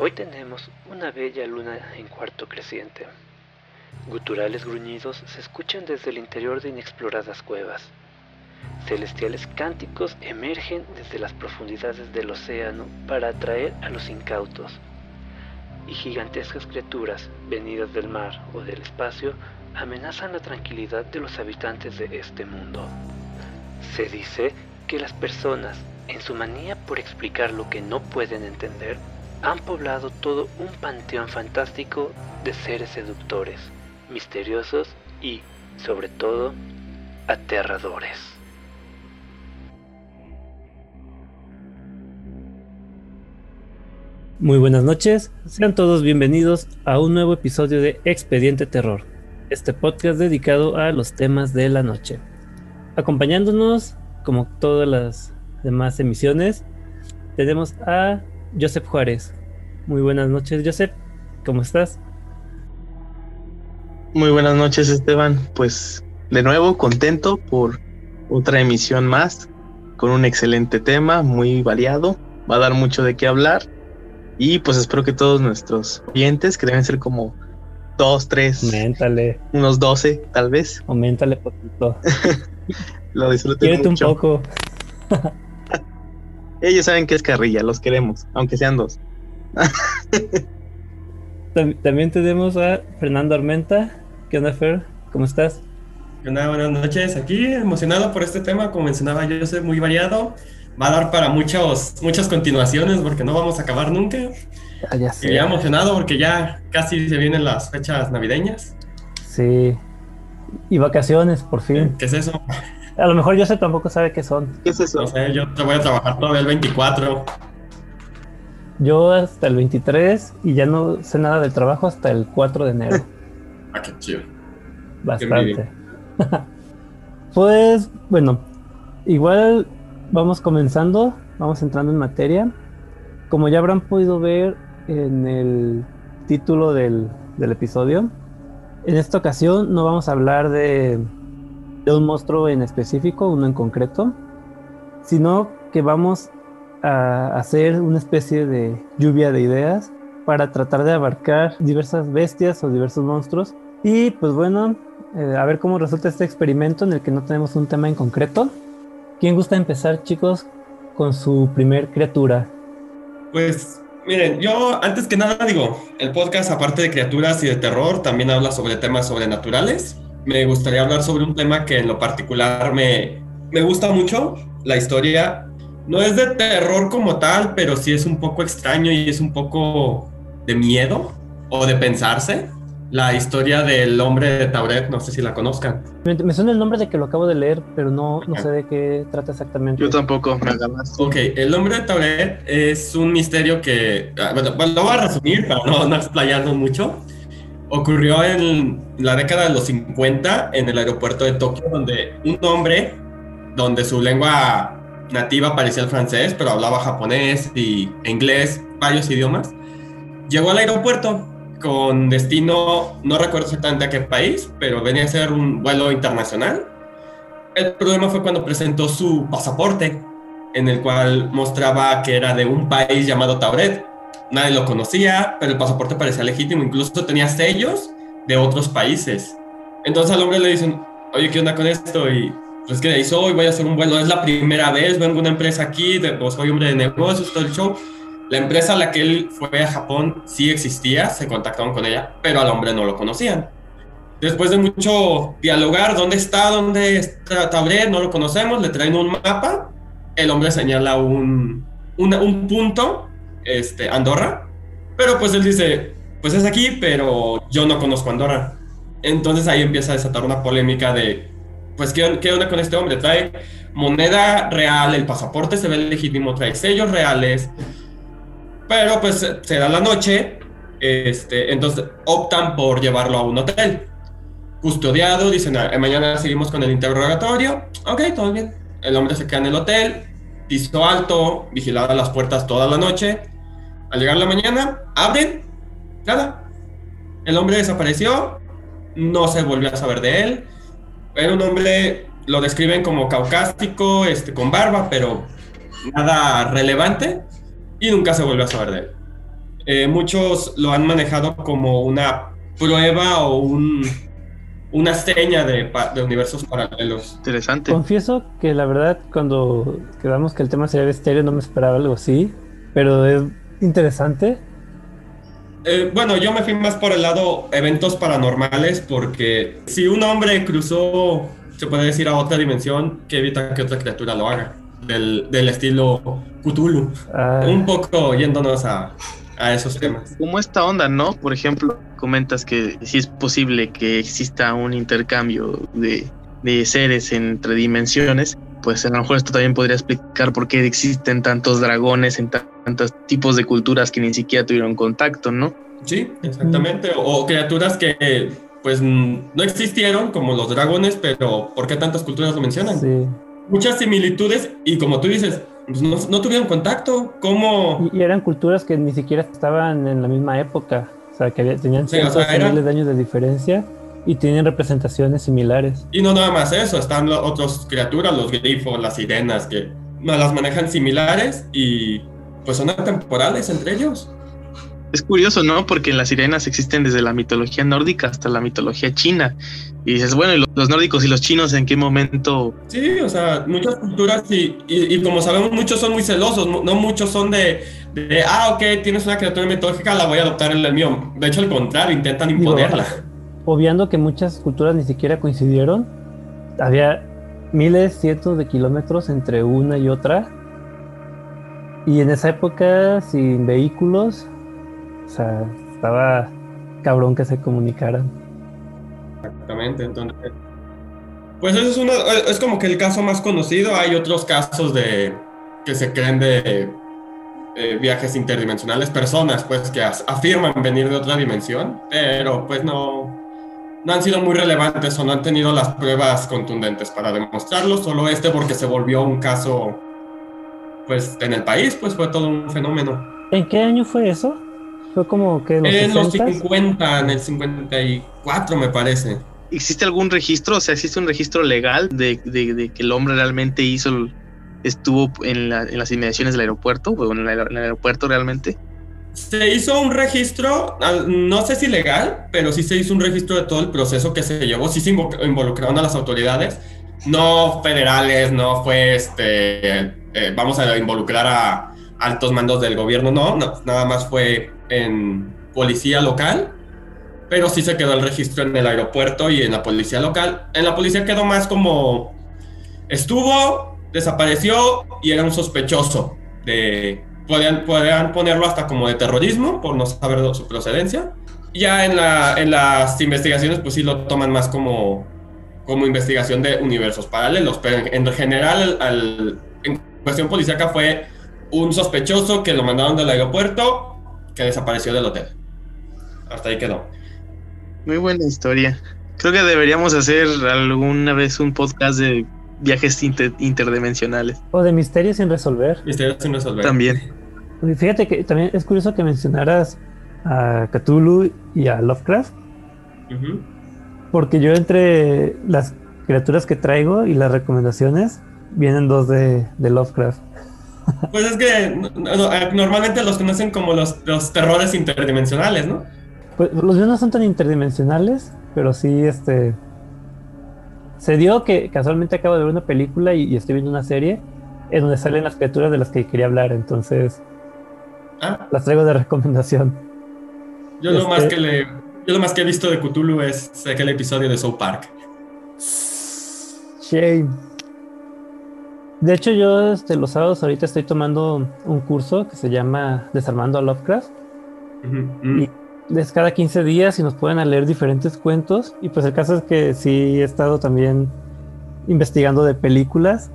Hoy tenemos una bella luna en cuarto creciente. Guturales gruñidos se escuchan desde el interior de inexploradas cuevas. Celestiales cánticos emergen desde las profundidades del océano para atraer a los incautos. Y gigantescas criaturas, venidas del mar o del espacio, amenazan la tranquilidad de los habitantes de este mundo. Se dice que las personas, en su manía por explicar lo que no pueden entender, han poblado todo un panteón fantástico de seres seductores, misteriosos y, sobre todo, aterradores. Muy buenas noches, sean todos bienvenidos a un nuevo episodio de Expediente Terror, este podcast dedicado a los temas de la noche. Acompañándonos, como todas las demás emisiones, tenemos a Joseph Juárez. Muy buenas noches, Joseph, ¿cómo estás? Muy buenas noches, Esteban. Pues de nuevo, contento por otra emisión más, con un excelente tema, muy variado, va a dar mucho de qué hablar y pues espero que todos nuestros oyentes, que deben ser como dos, tres, Aumentale. unos doce, tal vez. Aumentale poquito. Lo disfruten Quédate un mucho. poco. Ellos saben que es carrilla, los queremos, aunque sean dos. Tam- También tenemos a Fernando Armenta. ¿Qué onda, Fer? ¿Cómo estás? ¿Qué onda? Buenas noches. Aquí emocionado por este tema, como mencionaba yo, soy muy variado. Va a dar para muchos, muchas continuaciones porque no vamos a acabar nunca. Ah, ya Y ya emocionado porque ya casi se vienen las fechas navideñas. Sí. Y vacaciones, por fin. ¿Qué es eso? A lo mejor Joseph tampoco sabe qué son. ¿Qué es eso? No sé, yo te voy a trabajar todavía el 24. Yo hasta el 23 y ya no sé nada del trabajo hasta el 4 de enero. Ah, qué chido. Bastante. pues bueno, igual vamos comenzando, vamos entrando en materia. Como ya habrán podido ver en el título del, del episodio, en esta ocasión no vamos a hablar de, de un monstruo en específico, uno en concreto, sino que vamos a hacer una especie de lluvia de ideas para tratar de abarcar diversas bestias o diversos monstruos. Y pues bueno, eh, a ver cómo resulta este experimento en el que no tenemos un tema en concreto. ¿Quién gusta empezar, chicos, con su primer criatura? Pues miren, yo antes que nada digo, el podcast aparte de criaturas y de terror también habla sobre temas sobrenaturales. Me gustaría hablar sobre un tema que en lo particular me, me gusta mucho, la historia. No es de terror como tal, pero sí es un poco extraño y es un poco de miedo o de pensarse. La historia del hombre de Tauret, no sé si la conozcan. Me, me suena el nombre de que lo acabo de leer, pero no, no sé de qué trata exactamente. Yo tampoco me. Ok, el hombre de Tauret es un misterio que, ah, bueno, bueno, lo voy a resumir para no, no explayarnos mucho. Ocurrió en la década de los 50 en el aeropuerto de Tokio, donde un hombre, donde su lengua nativa parecía el francés, pero hablaba japonés y inglés, varios idiomas, llegó al aeropuerto con destino, no recuerdo exactamente a qué país, pero venía a ser un vuelo internacional. El problema fue cuando presentó su pasaporte, en el cual mostraba que era de un país llamado Tauret. Nadie lo conocía, pero el pasaporte parecía legítimo, incluso tenía sellos de otros países. Entonces al hombre le dicen, oye, ¿qué onda con esto? Y pues que de ahí soy, voy a hacer un vuelo, es la primera vez, vengo a una empresa aquí, pues, soy hombre de negocios, todo el show. La empresa a la que él fue a Japón sí existía, se contactaron con ella, pero al hombre no lo conocían. Después de mucho dialogar, ¿dónde está? ¿Dónde está Tauret? No lo conocemos, le traen un mapa, el hombre señala un, un punto, este, Andorra, pero pues él dice, pues es aquí, pero yo no conozco Andorra. Entonces ahí empieza a desatar una polémica de, pues, ¿qué, qué onda con este hombre? Trae moneda real, el pasaporte se ve legítimo, trae sellos reales, pero pues se da la noche, este, entonces optan por llevarlo a un hotel. Custodiado, dicen, "Ah, mañana seguimos con el interrogatorio. Ok, todo bien. El hombre se queda en el hotel, piso alto, vigilada las puertas toda la noche. Al llegar la mañana, abren, nada. El hombre desapareció, no se volvió a saber de él. Era un hombre, lo describen como caucástico, este, con barba, pero nada relevante y nunca se volvió a saber de él. eh, muchos lo han manejado como una prueba o un, una seña de, de, universos paralelos. Interesante. Confieso que la verdad cuando quedamos que el tema sería de estéreo no me esperaba algo así, pero es interesante. Eh, bueno, yo me fui más por el lado eventos paranormales porque si un hombre cruzó, se puede decir, a otra dimensión, que evita que otra criatura lo haga. Del, del estilo Cthulhu. Ah. Un poco yéndonos a, a esos temas. Como esta onda, ¿no? Por ejemplo, comentas que si es posible que exista un intercambio de, de seres entre dimensiones, pues a lo mejor esto también podría explicar por qué existen tantos dragones en tantos tipos de culturas que ni siquiera tuvieron contacto, ¿no? Sí, exactamente. O, criaturas que pues no existieron como los dragones, pero ¿por qué tantas culturas lo mencionan? Sí. Muchas similitudes y como tú dices, pues no, tuvieron contacto. ¿Cómo? Y, eran culturas que ni siquiera estaban en la misma época. O sea, que tenían ciertos niveles de años de diferencia y tienen representaciones similares. Y no nada más eso, están otras criaturas, los grifos, las sirenas, que las manejan similares y pues son atemporales entre ellos. Es curioso, ¿no? Porque las sirenas existen desde la mitología nórdica hasta la mitología china. Y dices, bueno, ¿y los nórdicos y los chinos en qué momento? Sí, o sea, muchas culturas y, y, como sabemos, muchos son muy celosos, no muchos son de, de, ah, ok, tienes una criatura mitológica, la voy a adoptar en el mío. De hecho, al contrario, intentan imponerla. obviando que muchas culturas ni siquiera coincidieron, había miles, cientos de kilómetros entre una y otra. Y en esa época, sin vehículos, o sea, estaba cabrón que se comunicaran. Exactamente, entonces. Pues eso es uno, es como que el caso más conocido. Hay otros casos de que se creen de viajes interdimensionales, personas pues que afirman venir de otra dimensión, pero pues no, no han sido muy relevantes o no han tenido las pruebas contundentes para demostrarlo. Solo este porque se volvió un caso pues en el país, pues fue todo un fenómeno. ¿En qué año fue eso? Fue como que en los, 50, en el 54 me parece. ¿Existe algún registro? O sea, ¿existe un registro legal de, de, que el hombre realmente hizo, estuvo en, en, las inmediaciones del aeropuerto o en el, aeropuerto realmente? Se hizo un registro, no sé si legal, pero sí se hizo un registro de todo el proceso que se llevó. Sí se involucraron a las autoridades, no federales, no fue este, eh, vamos a involucrar a altos mandos del gobierno, no, no, nada más fue en policía local, pero sí se quedó el registro en el aeropuerto y en la policía local. En la policía quedó más como estuvo, desapareció y era un sospechoso de podían, podían ponerlo hasta como de terrorismo por no saber su procedencia. Ya en, la, en las investigaciones pues sí lo toman más como, como investigación de universos paralelos, pero en, general al, en cuestión policíaca fue un sospechoso que lo mandaron del aeropuerto que desapareció del hotel. Hasta ahí quedó. Muy buena historia. Creo que deberíamos hacer alguna vez un podcast de viajes interdimensionales. O de misterios sin resolver. Misterios sin resolver. También. Fíjate que también es curioso que mencionaras a Cthulhu y a Lovecraft. Porque yo entre las criaturas que traigo y las recomendaciones vienen dos de Lovecraft. Pues es que eh, normalmente los conocen como los, los terrores interdimensionales, ¿no? Pues los míos no son tan interdimensionales, pero sí, este. Se dio que casualmente acabo de ver una película y, estoy viendo una serie en donde salen las criaturas de las que quería hablar, entonces. Ah. Las traigo de recomendación. Yo lo, más este que le, yo lo más que he visto de Cthulhu es aquel episodio de South Park. Shame. De hecho, yo este, los sábados ahorita estoy tomando un curso que se llama Desarmando a Lovecraft. Y es cada 15 días y nos pueden leer diferentes cuentos. Y pues el caso es que sí he estado también investigando de películas.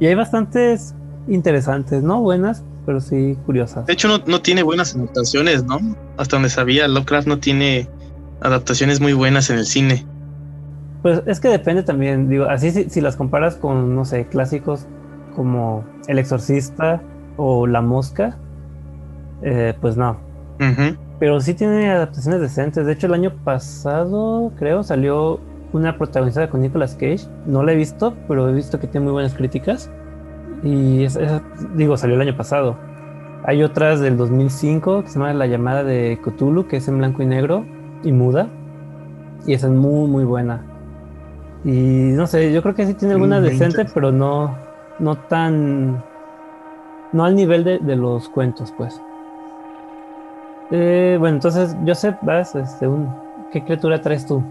Y hay bastantes interesantes, ¿no? Buenas, pero sí curiosas. De hecho, no, no tiene buenas adaptaciones, ¿no? Hasta donde sabía, Lovecraft no tiene adaptaciones muy buenas en el cine. Pues es que depende también, digo, así si, las comparas con, no sé, clásicos como El Exorcista o La Mosca, eh, pues no. Pero sí tiene adaptaciones decentes. De hecho, el año pasado, creo, salió una protagonizada con Nicolas Cage. No la he visto, pero he visto que tiene muy buenas críticas. Y digo, salió el año pasado. Hay otras del 2005 que se llama La llamada de Cthulhu, que es en blanco y negro y muda. Y esa es muy, muy buena. Y no sé, yo creo que sí tiene alguna decente, pero no, no tan. No al nivel de, de los cuentos, pues. Eh, bueno, entonces, Joseph, vas, este, un, ¿qué criatura traes tú?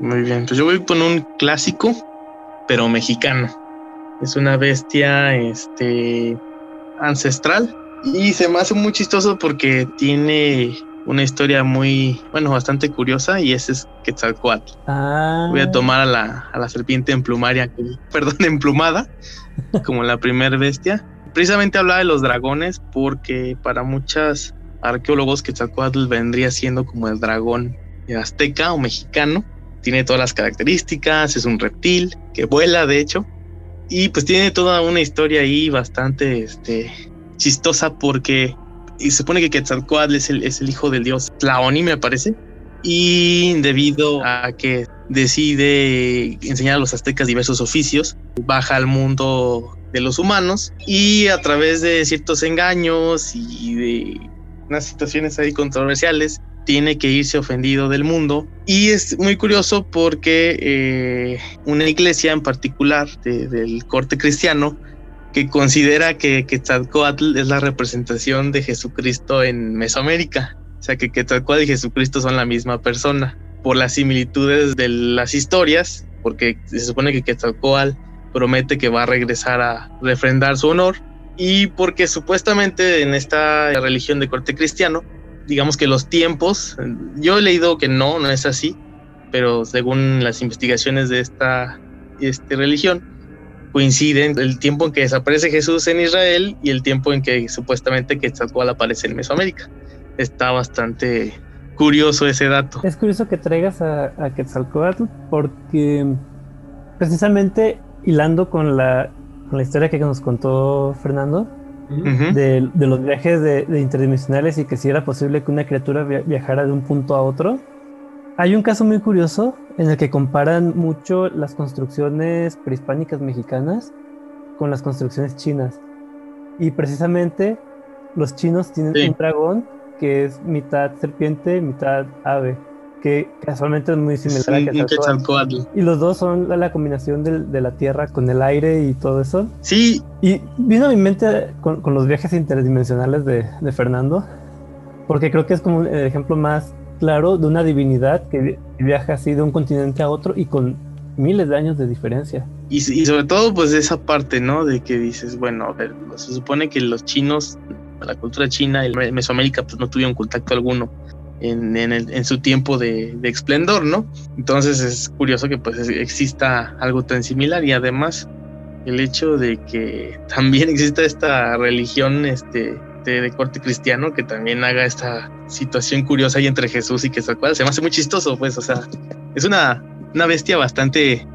Muy bien, pues yo voy con un clásico, pero mexicano. Es una bestia este, ancestral y se me hace muy chistoso porque tiene una historia muy, bueno, bastante curiosa y ese es Quetzalcoatl. Ah. Voy a tomar a la, a la serpiente emplumaria, perdón, emplumada, como la primera bestia. Precisamente hablaba de los dragones porque para muchas arqueólogos Quetzalcoatl vendría siendo como el dragón azteca o mexicano. Tiene todas las características, es un reptil que vuela, de hecho, y pues tiene toda una historia ahí bastante este, chistosa porque se supone que Quetzalcoatl es el, es el hijo del dios Tlaoni, me parece, y debido a que decide enseñar a los aztecas diversos oficios, baja al mundo de los humanos y a través de ciertos engaños y de unas situaciones ahí controversiales, tiene que irse ofendido del mundo. Y es muy curioso porque eh, una iglesia en particular del corte cristiano que considera que Quetzalcoatl es la representación de Jesucristo en Mesoamérica. O sea, que Quetzalcoatl y Jesucristo son la misma persona. Por las similitudes de las historias, porque se supone que Quetzalcoatl promete que va a regresar a refrendar su honor y porque supuestamente en esta religión de corte cristiano, digamos que los tiempos, yo he leído que no, no es así, pero según las investigaciones de esta este, religión, coinciden el tiempo en que desaparece Jesús en Israel y el tiempo en que supuestamente Quetzalcóatl aparece en Mesoamérica. Está bastante curioso ese dato. Es curioso que traigas a, a Quetzalcóatl porque precisamente hilando con la la historia que nos contó Fernando, de, los viajes de, interdimensionales y que si era posible que una criatura viajara de un punto a otro. Hay un caso muy curioso en el que comparan mucho las construcciones prehispánicas mexicanas con las construcciones chinas. Y precisamente los chinos tienen un dragón que es mitad serpiente, mitad ave que casualmente es muy similar a Quetzalcoatl. Y los dos son la, combinación de, la tierra con el aire y todo eso. Sí. Y vino a mi mente con, los viajes interdimensionales de, Fernando, porque creo que es como el ejemplo más claro de una divinidad que viaja así de un continente a otro y con miles de años de diferencia. Y, sobre todo, pues esa parte, ¿no? De que dices, bueno, a ver, se supone que los chinos, la cultura china y Mesoamérica, pues no tuvieron contacto alguno en, su tiempo de, de, esplendor, ¿no? Entonces es curioso que pues exista algo tan similar y además el hecho de que también exista esta religión este, de, corte cristiano que también haga esta situación curiosa ahí entre Jesús y que se me hace muy chistoso, pues, o sea, es una, una bestia bastante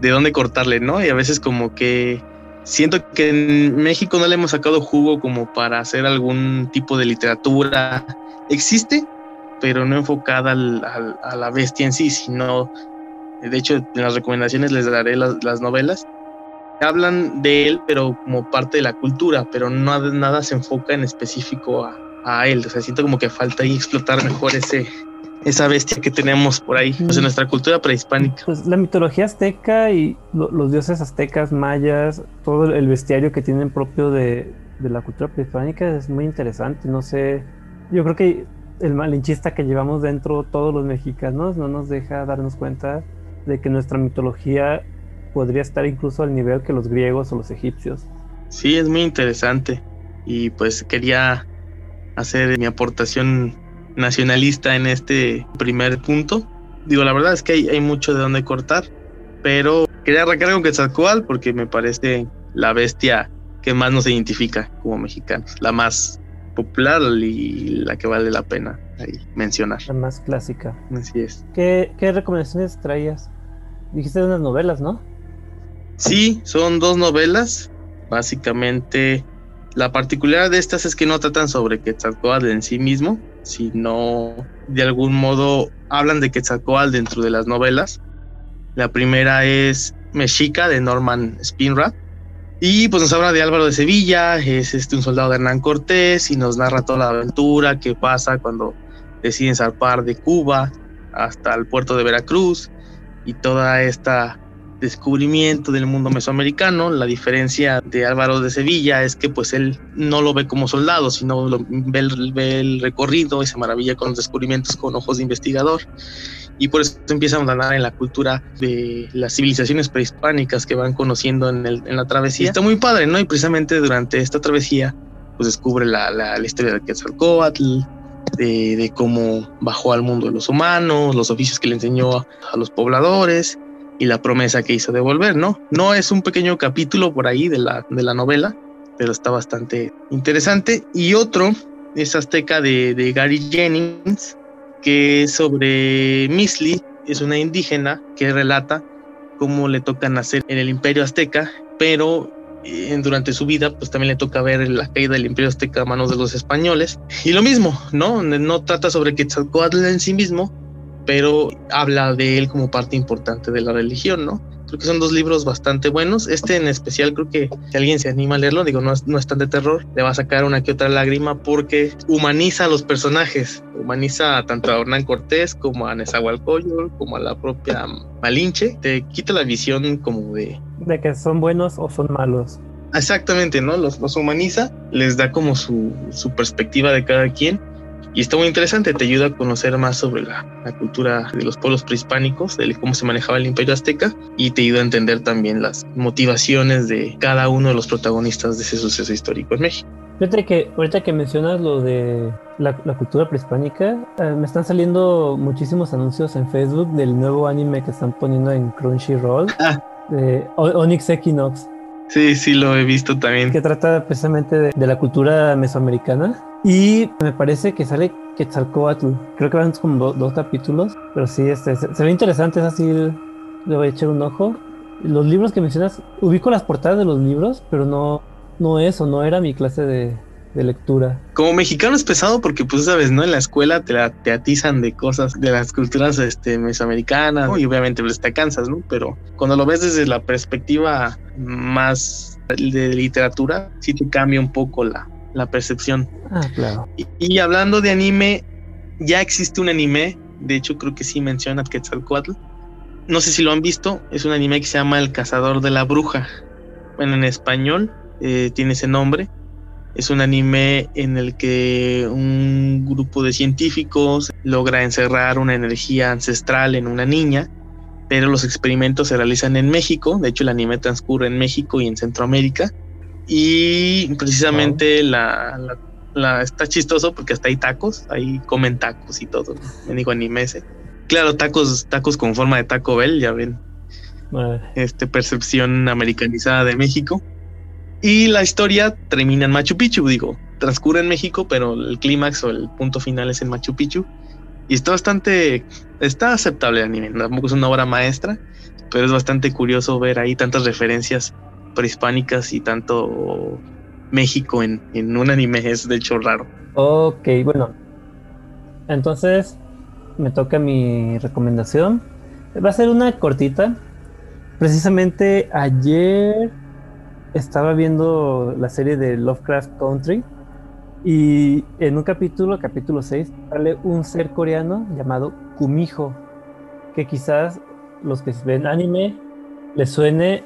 de dónde cortarle, ¿no? Y a veces como que siento que en México no le hemos sacado jugo como para hacer algún tipo de literatura. Existe, pero no enfocada a la bestia en sí, sino, de hecho, en las recomendaciones les daré las, novelas. Hablan de él, pero como parte de la cultura, pero no nada se enfoca en específico a, él. O sea, siento como que falta ahí explotar mejor ese, esa bestia que tenemos por ahí, pues en nuestra cultura prehispánica. Pues la mitología azteca y los dioses aztecas, mayas, todo el bestiario que tienen propio de, de, la cultura prehispánica es muy interesante. No sé, yo creo que el malinchista que llevamos dentro todos los mexicanos no nos deja darnos cuenta de que nuestra mitología podría estar incluso al nivel que los griegos o los egipcios. Sí, es muy interesante y pues quería hacer mi aportación nacionalista en este primer punto. Digo, la verdad es que hay, mucho de donde cortar, pero quería arrancar con Quetzalcoatl porque me parece la bestia que más nos identifica como mexicanos, la más popular y la que vale la pena ahí mencionar. La más clásica. Así es. ¿Qué, recomendaciones traías? Dijiste unas novelas, ¿no? Sí, son dos novelas. Básicamente, la particularidad de estas es que no tratan sobre Quetzalcoatl en sí mismo, sino de algún modo hablan de Quetzalcoatl dentro de las novelas. La primera es Mexica de Norman Spinrad Y pues nos habla de Álvaro de Sevilla, es este un soldado de Hernán Cortés y nos narra toda la aventura que pasa cuando deciden zarpar de Cuba hasta el puerto de Veracruz y toda esta descubrimiento del mundo mesoamericano. La diferencia de Álvaro de Sevilla es que pues él no lo ve como soldado, sino ve, el, ve, el, recorrido y se maravilla con los descubrimientos con ojos de investigador. Y por eso empieza a andar en la cultura de las civilizaciones prehispánicas que van conociendo en, el, en la travesía. Está muy padre, ¿no? Y precisamente durante esta travesía pues descubre la, la, la historia de Quetzalcóatl, de, de, cómo bajó al mundo de los humanos, los oficios que le enseñó a, a los pobladores y la promesa que hizo de volver, ¿no? No es un pequeño capítulo por ahí de la, de la novela, pero está bastante interesante. Y otro es Azteca de, de Gary Jennings, que es sobre Misli, es una indígena que relata cómo le toca nacer en el imperio azteca, pero eh, durante su vida, pues también le toca ver la caída del imperio azteca a manos de los españoles. Y lo mismo, ¿no? No trata sobre Quetzalcoatl en sí mismo, pero habla de él como parte importante de la religión, ¿no? Creo que son dos libros bastante buenos. Este en especial creo que si alguien se anima a leerlo, digo, no es, no es tan de terror, le va a sacar una que otra lágrima porque humaniza a los personajes, humaniza tanto a Hernán Cortés como a Nezahualcóyotl, como a la propia Malinche, te quita la visión como de... De que son buenos o son malos. Exactamente, ¿no? Los, los humaniza, les da como su, su perspectiva de cada quien y está muy interesante, te ayuda a conocer más sobre la, la, cultura de los pueblos prehispánicos, de cómo se manejaba el imperio azteca y te ayuda a entender también las motivaciones de cada uno de los protagonistas de ese suceso histórico en México. Fíjate que ahorita que mencionas lo de la, la cultura prehispánica, eh, me están saliendo muchísimos anuncios en Facebook del nuevo anime que están poniendo en Crunchyroll, ah. de Onyx Equinox. Sí, sí, lo he visto también. Que trata precisamente de, de la cultura mesoamericana y me parece que sale Quetzalcoatl. Creo que van como do, dos capítulos. Pero sí, este, se, se, ve interesante. Es así. Le voy a echar un ojo. Los libros que mencionas, ubico las portadas de los libros, pero no, no eso, no era mi clase de, de lectura. Como mexicano es pesado porque, pues, sabes, ¿no? En la escuela te, la, te atizan de cosas de las culturas este, mesoamericanas y obviamente pues, te cansas, ¿no? Pero cuando lo ves desde la perspectiva más de literatura, sí te cambia un poco la, la percepción. Ah, claro. Y, y, hablando de anime, ya existe un anime, de hecho creo que sí menciona Quetzalcoatl. No sé si lo han visto, es un anime que se llama El Cazador de la Bruja. Bueno, en español eh, tiene ese nombre. Es un anime en el que un grupo de científicos logra encerrar una energía ancestral en una niña, pero los experimentos se realizan en México. De hecho, el anime transcurre en México y en Centroamérica y precisamente la, la, la, está chistoso porque hasta hay tacos, ahí comen tacos y todo. Me digo anime ese. Claro, tacos, tacos con forma de Taco Bell, ya ven. Este percepción americanizada de México. Y la historia termina en Machu Picchu, digo, transcurre en México, pero el clímax o el punto final es en Machu Picchu. Y está bastante, está aceptable el anime, tampoco es una obra maestra, pero es bastante curioso ver ahí tantas referencias prehispánicas y tanto México en, en, un anime es de hecho raro. Ok, bueno. Entonces me toca mi recomendación. Va a ser una cortita. Precisamente ayer estaba viendo la serie de Lovecraft Country y en un capítulo, capítulo 6, sale un ser coreano llamado Kumiho, que quizás los que ven anime les suene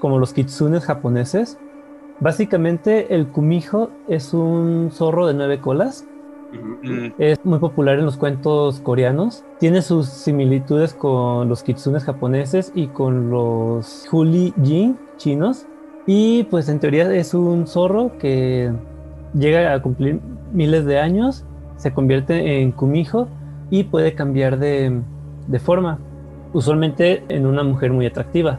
como los kitsunes japoneses. Básicamente el kumiho es un zorro de nueve colas. Es muy popular en los cuentos coreanos. Tiene sus similitudes con los kitsunes japoneses y con los huli jin chinos. Y pues en teoría es un zorro que llega a cumplir miles de años, se convierte en kumiho y puede cambiar de, de forma, usualmente en una mujer muy atractiva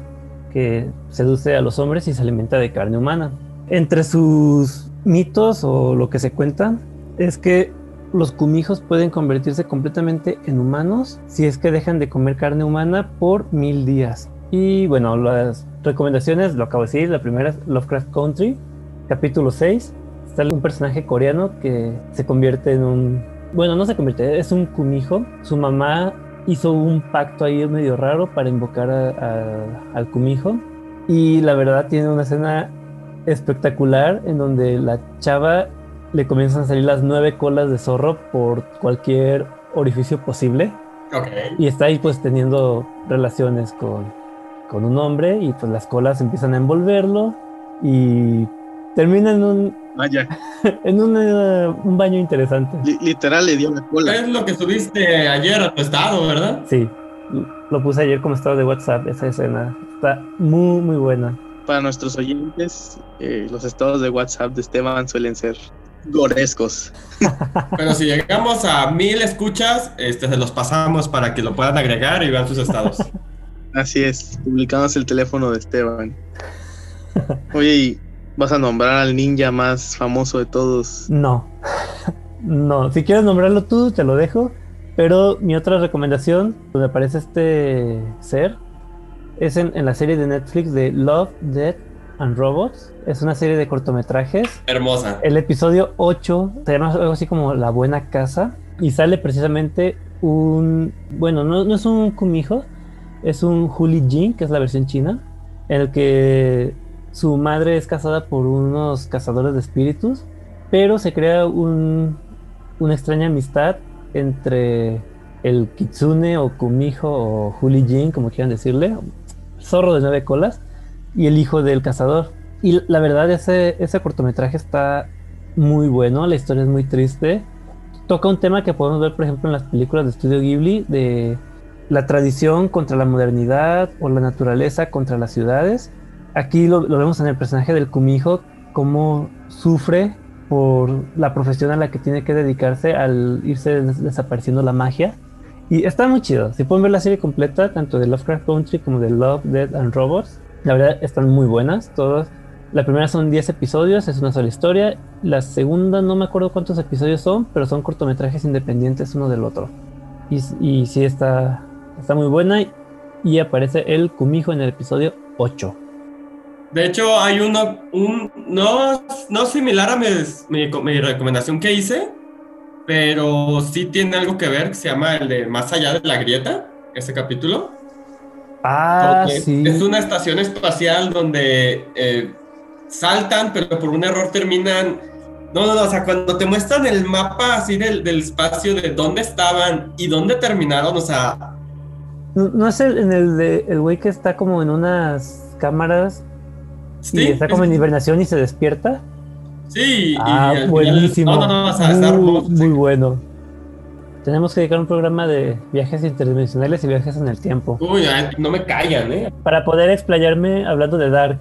que seduce a los hombres y se alimenta de carne humana. Entre sus mitos o lo que se cuenta es que los cumijos pueden convertirse completamente en humanos si es que dejan de comer carne humana por mil días. Y bueno, las recomendaciones, lo acabo de decir, la primera es Lovecraft Country, capítulo 6. Está un personaje coreano que se convierte en un... Bueno, no se convierte, es un kumijo. Su mamá hizo un pacto ahí medio raro para invocar a, a, al Kumijo. Y la verdad tiene una escena espectacular en donde la chava le comienzan a salir las nueve colas de zorro por cualquier orificio posible. Y está ahí pues teniendo relaciones con, con un hombre y pues las colas empiezan a envolverlo y termina en un Vaya. en un baño interesante. literal le dio la cola. Es lo que subiste ayer a tu estado, ¿verdad? Sí. Lo puse ayer como estado de WhatsApp, esa escena. Está muy, muy buena. Para nuestros oyentes, eh, los estados de WhatsApp de Esteban suelen ser gorescos. Pero si llegamos a mil escuchas, este, se los pasamos para que lo puedan agregar y vean sus estados. Así es, publicamos el teléfono de Esteban. Oye, ¿vas a nombrar al ninja más famoso de todos? No. No, si quieres nombrarlo tú, te lo dejo. Pero mi otra recomendación, donde aparece este ser, es en, la serie de Netflix de Love, Death and Robots. Es una serie de cortometrajes. Hermosa. El episodio 8 se llama algo así como La Buena Casa. Y sale precisamente un. Bueno, no, no es un kumijo, es un Huli Jin, que es la versión china, en el que su madre es casada por unos cazadores de espíritus, pero se crea un, una extraña amistad entre el kitsune o kumijo o Jin, como quieran decirle, zorro de nueve colas, y el hijo del cazador. Y la verdad, ese, ese cortometraje está muy bueno, la historia es muy triste. Toca un tema que podemos ver, por ejemplo, en las películas de estudio Ghibli, de la tradición contra la modernidad o la naturaleza contra las ciudades. Aquí lo, vemos en el personaje del kumijo, cómo sufre por la profesión a la que tiene que dedicarse al irse desapareciendo la magia. Y está muy chido. Si pueden ver la serie completa, tanto de Lovecraft Country como de Love, Dead and Robots, la verdad están muy buenas. Todas. La primera son 10 episodios, es una sola historia. La segunda no me acuerdo cuántos episodios son, pero son cortometrajes independientes uno del otro. Y, y sí está, está muy buena. Y aparece el Kumijo en el episodio 8. De hecho, hay uno, un, no, no similar a mi, mi, recomendación que hice, pero sí tiene algo que ver, que se llama el de Más allá de la grieta, ese capítulo. Ah, sí. Es una estación espacial donde eh, saltan, pero por un error terminan... No, no, no, o sea, cuando te muestran el mapa así del, del espacio de dónde estaban y dónde terminaron, o sea... ¿No es el, en el de el güey que está como en unas cámaras Sí, está como en hibernación y se despierta. Sí, ah, buenísimo. No, no, no, muy, muy bueno. Tenemos que dedicar un programa de viajes interdimensionales y viajes en el tiempo. Uy, no me callan, ¿eh? Para poder explayarme hablando de Dark.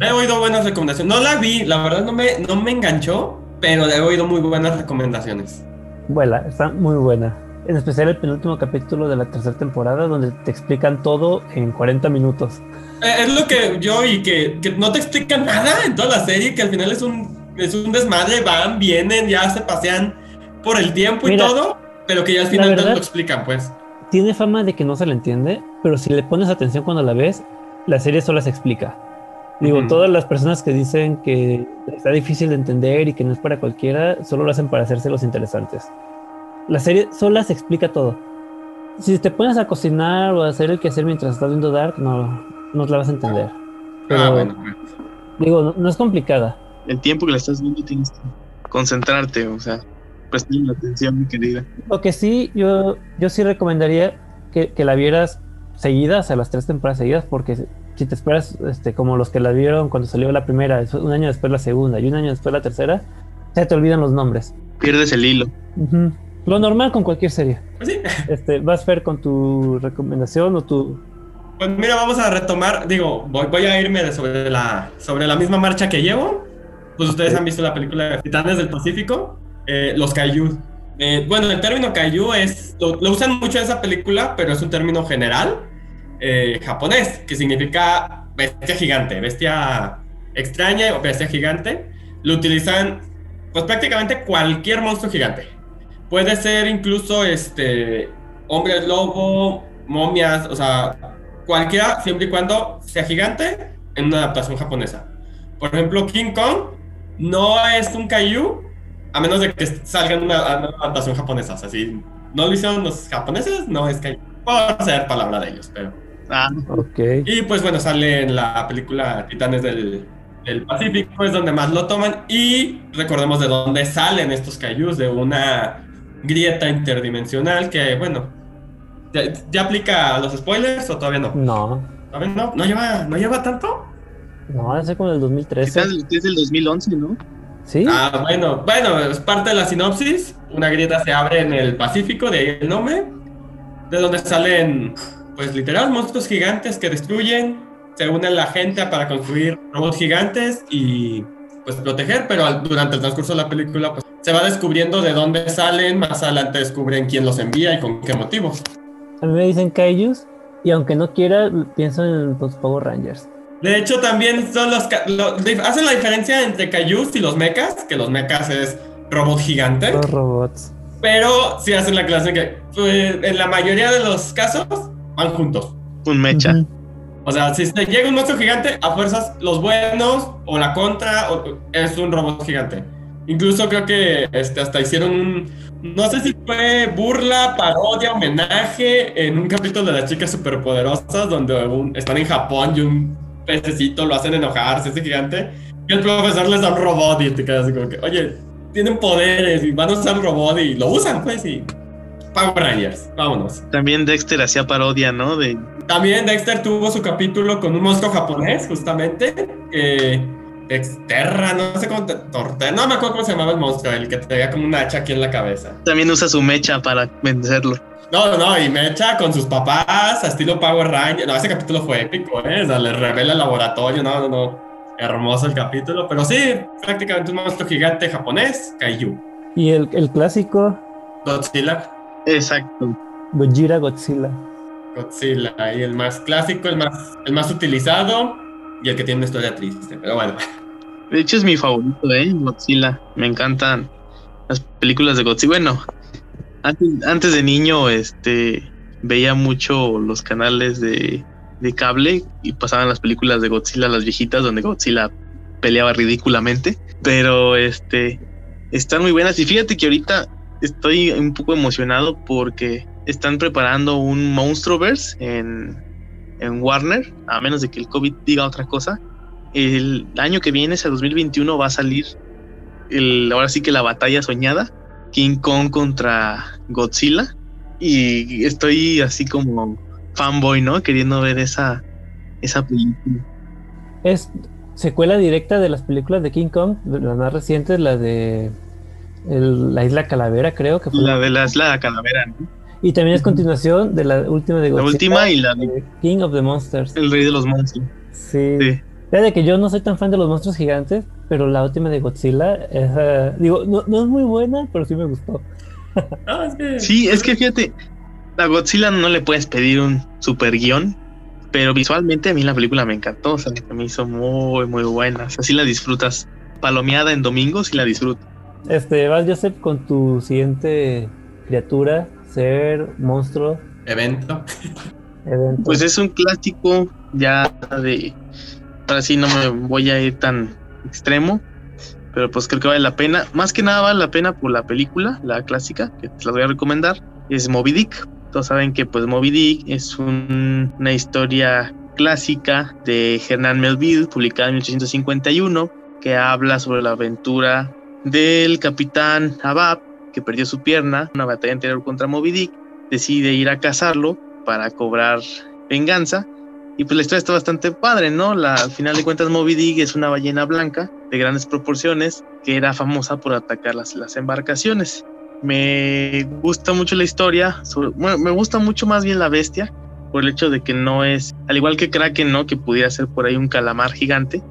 He oído buenas recomendaciones. No la vi, la verdad no me, no me enganchó, pero he oído muy buenas recomendaciones. Vuela, está muy buena. En especial el penúltimo capítulo de la tercera temporada, donde te explican todo en 40 minutos. Eh, es lo que yo y que, que, no te explican nada en toda la serie, que al final es un, es un desmadre, van, vienen, ya se pasean por el tiempo y todo, pero que ya al final te lo explican, pues. Tiene fama de que no se le entiende, pero si le pones atención cuando la ves, la serie solo se explica. Digo, todas las personas que dicen que está difícil de entender y que no es para cualquiera, solo lo hacen para hacerse los interesantes. La serie sola se explica todo. Si te pones a cocinar o a hacer el que hacer mientras estás viendo Dark, no, no la vas a entender. ah, bueno. Digo, no, es complicada. El tiempo que la estás viendo tienes que concentrarte, o sea, prestarle atención, mi querida. Lo que sí, yo, yo sí recomendaría que, que la vieras seguidas, o sea, las tres temporadas seguidas, porque si te esperas, este, como los que la vieron cuando salió la primera, un año después la segunda y un año después la tercera, se te olvidan los nombres. Pierdes el hilo. Lo normal con cualquier serie. Pues sí. Este, vas a ver con tu recomendación o tu pues mira, vamos a retomar, digo, voy, voy a irme sobre la, sobre la misma marcha que llevo. Pues ustedes han visto la película de Titanes del Pacífico, eh, los Kaiju. Eh, bueno, el término Kaiju es, lo, usan mucho en esa película, pero es un término general eh, japonés, que significa bestia gigante, bestia extraña o bestia gigante. Lo utilizan, pues prácticamente cualquier monstruo gigante. Puede ser incluso este, hombre lobo, momias, o sea, cualquiera, siempre y cuando sea gigante, en una adaptación japonesa. Por ejemplo, King Kong no es un kaiju, a menos de que salga en una, adaptación japonesa. O sea, si no lo hicieron los japoneses, no es kaiju. Puedo ser palabra de ellos, pero. Ah, ok. Y pues bueno, sale en la película Titanes del, del Pacífico es donde más lo toman y recordemos de dónde salen estos Kaijus, de una grieta interdimensional que, bueno, ¿ya, aplica a los spoilers o todavía no? No. ¿Todavía no? ¿No lleva, ¿no lleva tanto? No, ser como el 2013. Es del 2011, ¿no? Sí. Ah, bueno, bueno, es parte de la sinopsis. Una grieta se abre en el Pacífico, de ahí el nombre, de donde salen, pues literal, monstruos gigantes que destruyen. Se une la gente para construir robots gigantes y pues proteger, pero durante el transcurso de la película pues, se va descubriendo de dónde salen, más adelante descubren quién los envía y con qué motivos. A mí me dicen Kaijus y aunque no quiera, pienso en los Power Rangers. De hecho, también son los, hacen la diferencia entre Kaijus y los mechas, que los mechas es robot gigante. Los robots. Pero sí hacen la clase que pues, en la mayoría de los casos van juntos. Un mecha. O sea, si te llega un monstruo gigante, a fuerzas los buenos o la contra es un robot gigante. Incluso creo que este, hasta hicieron un, no sé si fue burla, parodia, homenaje en un capítulo de las chicas superpoderosas donde están en Japón y un pececito lo hacen enojarse, ese gigante. Y el profesor les da un robot y te quedas así como que, oye, tienen poderes y van a usar el robot y lo usan, pues, y Power Rangers, vámonos. También Dexter hacía parodia, ¿no? De... También Dexter tuvo su capítulo con un monstruo japonés, justamente. Eh, Dexterra, no sé cómo. Torte, no me acuerdo cómo se llamaba el monstruo, el que tenía como una hacha aquí en la cabeza. También usa su mecha para vencerlo. No, no, y mecha con sus papás, a estilo Power Rangers. No, ese capítulo fue épico, ¿eh? O sea, le revela el laboratorio, no, no, no. Hermoso el capítulo, pero sí, prácticamente un monstruo gigante japonés, Kaiju. ¿Y el, el clásico? Godzilla. Exacto. Gojira Godzilla. Godzilla, y el más clásico, el más, el más utilizado y el que tiene una historia triste, pero bueno. De hecho es mi favorito, ¿eh? Godzilla. Me encantan las películas de Godzilla. Bueno, antes, de niño, este, veía mucho los canales de, cable y pasaban las películas de Godzilla, las viejitas, donde Godzilla peleaba ridículamente. Pero este, están muy buenas. Y fíjate que ahorita estoy un poco emocionado porque están preparando un Monsterverse en, en Warner, a menos de que el COVID diga otra cosa. El año que viene, ese 2021, va a salir el, ahora sí que la batalla soñada, King Kong contra Godzilla. Y estoy así como fanboy, ¿no? Queriendo ver esa, esa película. Es secuela directa de las películas de King Kong, las más recientes, la de la isla Calavera, creo que fue. La de la isla Calavera, ¿no? Y también es continuación de la última de Godzilla. La última y la de King of the Monsters. El rey de los monstruos. Sí. sí. De que yo no soy tan fan de los monstruos gigantes, pero la última de Godzilla, es, digo, no, es muy buena, pero sí me gustó. Sí, es que fíjate, a Godzilla no le puedes pedir un super guion, pero visualmente a mí la película me encantó, o sea, me hizo muy, muy buena. Así la disfrutas. Palomeada en domingos y la disfrutas. Este, vas, Joseph, con tu siguiente criatura, ser, monstruo. Evento. Evento. Pues es un clásico ya de. Ahora sí no me voy a ir tan extremo, pero pues creo que vale la pena. Más que nada vale la pena por la película, la clásica, que te la voy a recomendar. Es Moby Dick. Todos saben que pues Moby Dick es una historia clásica de Hernán Melville, publicada en 1851, que habla sobre la aventura del capitán Abab, que perdió su pierna, una batalla anterior contra Moby Dick, decide ir a cazarlo para cobrar venganza. Y pues la historia está bastante padre, ¿no? La, al final de cuentas, Moby Dick es una ballena blanca de grandes proporciones que era famosa por atacar las, las embarcaciones. Me gusta mucho la historia, me gusta mucho más bien la bestia, por el hecho de que no es, al igual que Kraken, ¿no? Que pudiera ser por ahí un calamar gigante,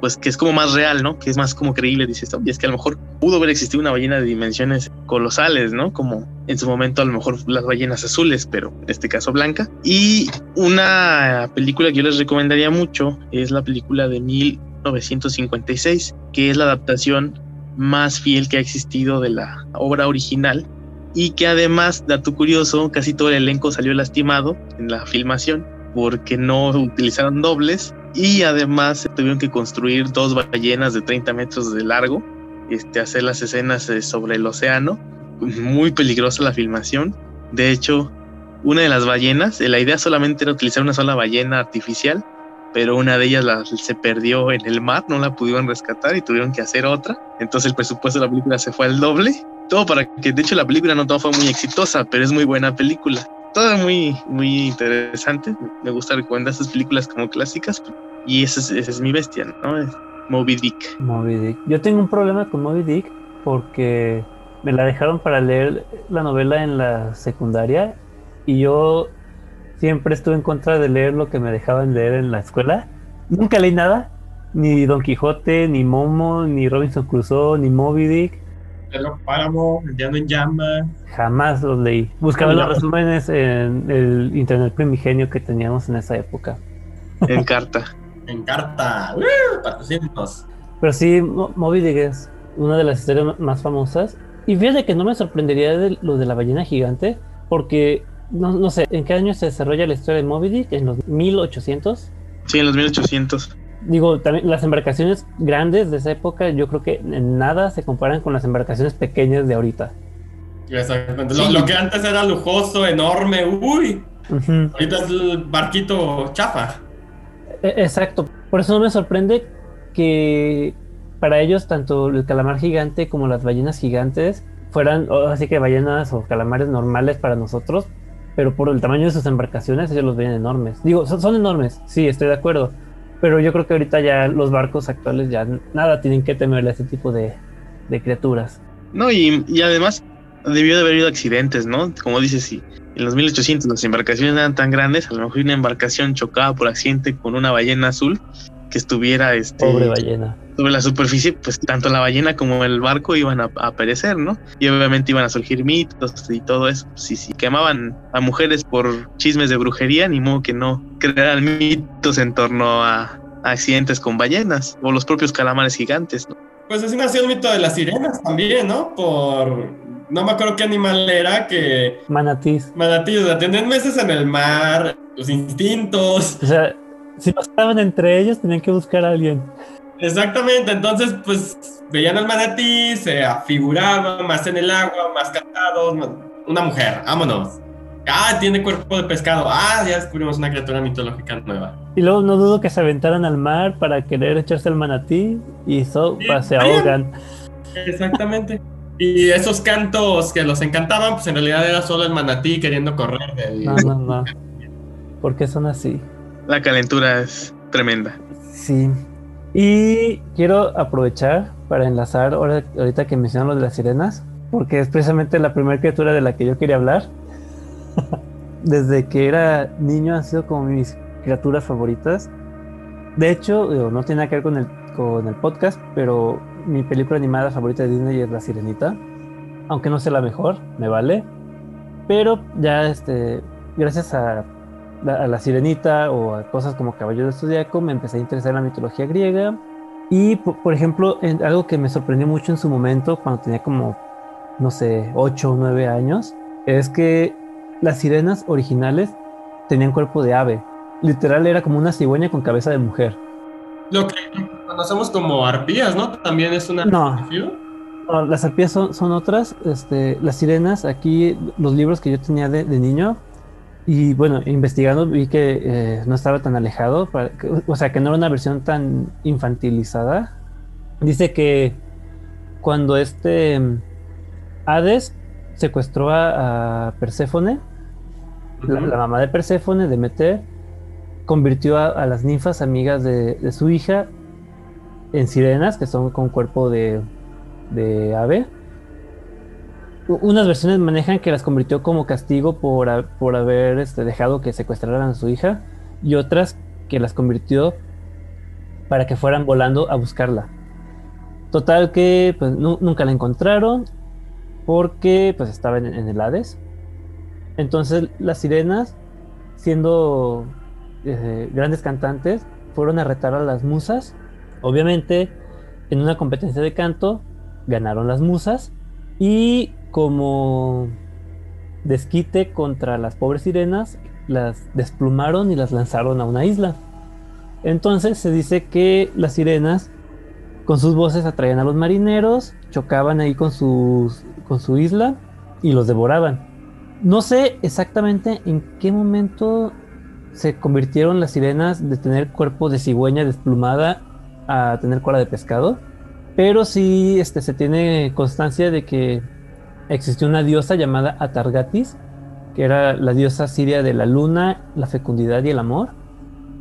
pues que es como más real, ¿no? Que es más como creíble, dices, y es que a lo mejor pudo haber existido una ballena de dimensiones colosales, ¿no? Como en su momento a lo mejor las ballenas azules, pero en este caso blanca. Y una película que yo les recomendaría mucho es la película de 1956, que es la adaptación más fiel que ha existido de la obra original y que además, dato curioso, casi todo el elenco salió lastimado en la filmación porque no utilizaron dobles y además tuvieron que construir dos ballenas de 30 metros de largo, este, hacer las escenas eh, sobre el océano. Muy peligrosa la filmación. De hecho, una de las ballenas, eh, la idea solamente era utilizar una sola ballena artificial pero una de ellas se perdió en el mar, no la pudieron rescatar y tuvieron que hacer otra. Entonces el presupuesto de la película se fue al doble. Todo para que, de hecho, la película no fue muy exitosa, pero es muy buena película. Todo muy, muy interesante. Me gusta recomendar estas películas como clásicas y esa es, es mi bestia, ¿no? Moby Dick. Moby Dick. Yo tengo un problema con Moby Dick porque me la dejaron para leer la novela en la secundaria y yo siempre estuve en contra de leer lo que me dejaban leer en la escuela. Nunca leí nada, ni Don Quijote, ni Momo, ni Robinson Crusoe, ni Moby Dick. El Páramo, El Llano en Llama. Jamás los leí. Buscaba los resúmenes en el internet primigenio que teníamos en esa época. En carta. en carta. Pero sí, Moby Dick es una de las historias más famosas. Y fíjate que no me sorprendería de lo de la ballena gigante, porque no, no sé, ¿en qué año se desarrolla la historia de Moby Dick? ¿En los 1800? Sí, en los 1800. Digo, también las embarcaciones grandes de esa época, yo creo que en nada se comparan con las embarcaciones pequeñas de ahorita. Exactamente. Lo, que antes era lujoso, enorme, uy. Ahorita es el barquito chafa. E, exacto. Por eso no me sorprende que para ellos tanto el calamar gigante como las ballenas gigantes fueran, así que ballenas o calamares normales para nosotros, pero por el tamaño de sus embarcaciones ellos los ven enormes. Digo, son, enormes, sí, estoy de acuerdo, pero yo creo que ahorita ya los barcos actuales ya nada tienen que temerle a ese tipo de, criaturas. No, y, y, además debió de haber habido accidentes, ¿no? Como dices, si en los 1800 las embarcaciones eran tan grandes, a lo mejor una embarcación chocaba por accidente con una ballena azul que estuviera este pobre ballena. sobre la superficie pues tanto la ballena como el barco iban a, perecer no y obviamente iban a surgir mitos y todo eso. Si si quemaban a mujeres por chismes de brujería ni modo que no crearan mitos en torno a, accidentes con ballenas o los propios calamares gigantes ¿no? pues así nació el mito de las sirenas también no por no me acuerdo qué animal era que manatís. Manatís o sea tenían meses en el mar los instintos. O sea si no estaban entre ellos, tenían que buscar a alguien. Exactamente, entonces pues veían al manatí, se afiguraba más en el agua, más cantado, una mujer, vámonos. Ah, tiene cuerpo de pescado. Ah, ya descubrimos una criatura mitológica nueva. Y luego no dudo que se aventaran al mar para querer echarse al manatí y so, se ahogan. Exactamente. y esos cantos que los encantaban, pues en realidad era solo el manatí queriendo correr del... No, no, no. ¿Por qué son así? La calentura es tremenda. Sí. Y quiero aprovechar para enlazar ahora, ahorita que mencionan lo de las sirenas, porque es precisamente la primera criatura de la que yo quería hablar. Desde que era niño han sido como mis criaturas favoritas. De hecho, no tiene nada que ver con el, con el podcast, pero mi película animada favorita de Disney es La Sirenita. Aunque no sea la mejor, me vale. Pero ya, este, gracias a a la sirenita o a cosas como Caballo del Zodíaco, me empecé a interesar en la mitología griega. Y, por, ejemplo, en, algo que me sorprendió mucho en su momento, cuando tenía como, no sé, 8 o 9 años, es que las sirenas originales tenían cuerpo de ave. Literal era como una cigüeña con cabeza de mujer. Lo que conocemos como arpías, ¿no? También es una... No. no las arpías son, son, otras. Este, las sirenas, aquí los libros que yo tenía de, de niño y bueno, investigando vi que eh, no estaba tan alejado, o sea, que no era una versión tan infantilizada. Dice que cuando este mm, Hades secuestró a, Perséfone, la, mamá de Perséfone, Demeter, convirtió a, las ninfas amigas de, su hija en sirenas, que son con cuerpo de, de ave unas versiones manejan que las convirtió como castigo por, por haber este, dejado que secuestraran a su hija y otras que las convirtió para que fueran volando a buscarla. Total que pues, nunca la encontraron porque pues estaba en, el Hades. Entonces las sirenas, siendo eh, grandes cantantes, fueron a retar a las musas. Obviamente, en una competencia de canto, ganaron las musas y como desquite contra las pobres sirenas, las desplumaron y las lanzaron a una isla. Entonces se dice que las sirenas con sus voces atraían a los marineros, chocaban ahí con, sus, con su isla y los devoraban. No sé exactamente en qué momento se convirtieron las sirenas de tener cuerpo de cigüeña desplumada a tener cola de pescado. Pero sí este, se tiene constancia de que existió una diosa llamada Atargatis, que era la diosa siria de la luna, la fecundidad y el amor.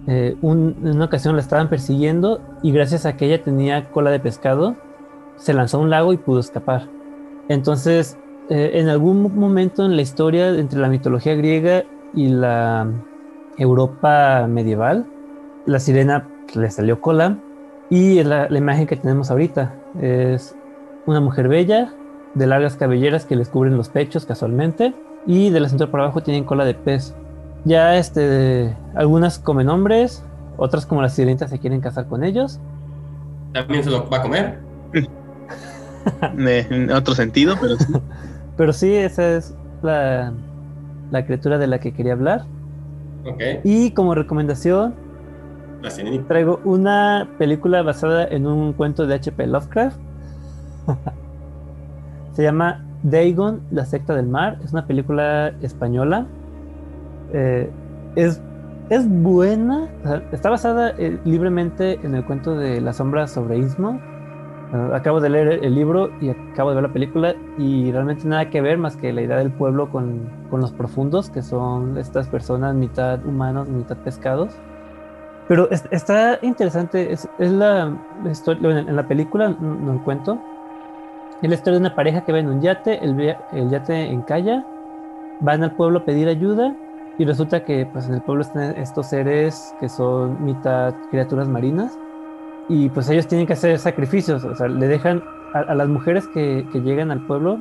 Eh, en una ocasión la estaban persiguiendo y gracias a que ella tenía cola de pescado, se lanzó a un lago y pudo escapar. Entonces, eh, en algún momento en la historia entre la mitología griega y la Europa medieval, la sirena le salió cola y la, la imagen que tenemos ahorita es una mujer bella de largas cabelleras que les cubren los pechos casualmente y de la cintura por abajo tienen cola de pez. Ya este, algunas comen hombres, otras como las sirenitas se quieren casar con ellos. También se lo va a comer. en otro sentido, pero sí. pero sí, esa es la, la criatura de la que quería hablar. Okay. Y como recomendación, traigo una película basada en un cuento de H.P. Lovecraft. Se llama Dagon, la secta del mar. Es una película española. Eh, es, es buena. está basada eh, libremente en el cuento de La sombra sobre Istmo. Uh, acabo de leer el libro y acabo de ver la película y realmente nada que ver más que la idea del pueblo con, con los profundos, que son estas personas mitad humanos, mitad pescados. Pero es, está interesante, es, es la, historia, en la película, no el cuento, es la historia de una pareja que va en un yate, el, el yate encalla, van al pueblo a pedir ayuda y resulta que pues en el pueblo están estos seres que son mitad criaturas marinas y pues ellos tienen que hacer sacrificios, o sea, le dejan a, las mujeres que, que, llegan al pueblo,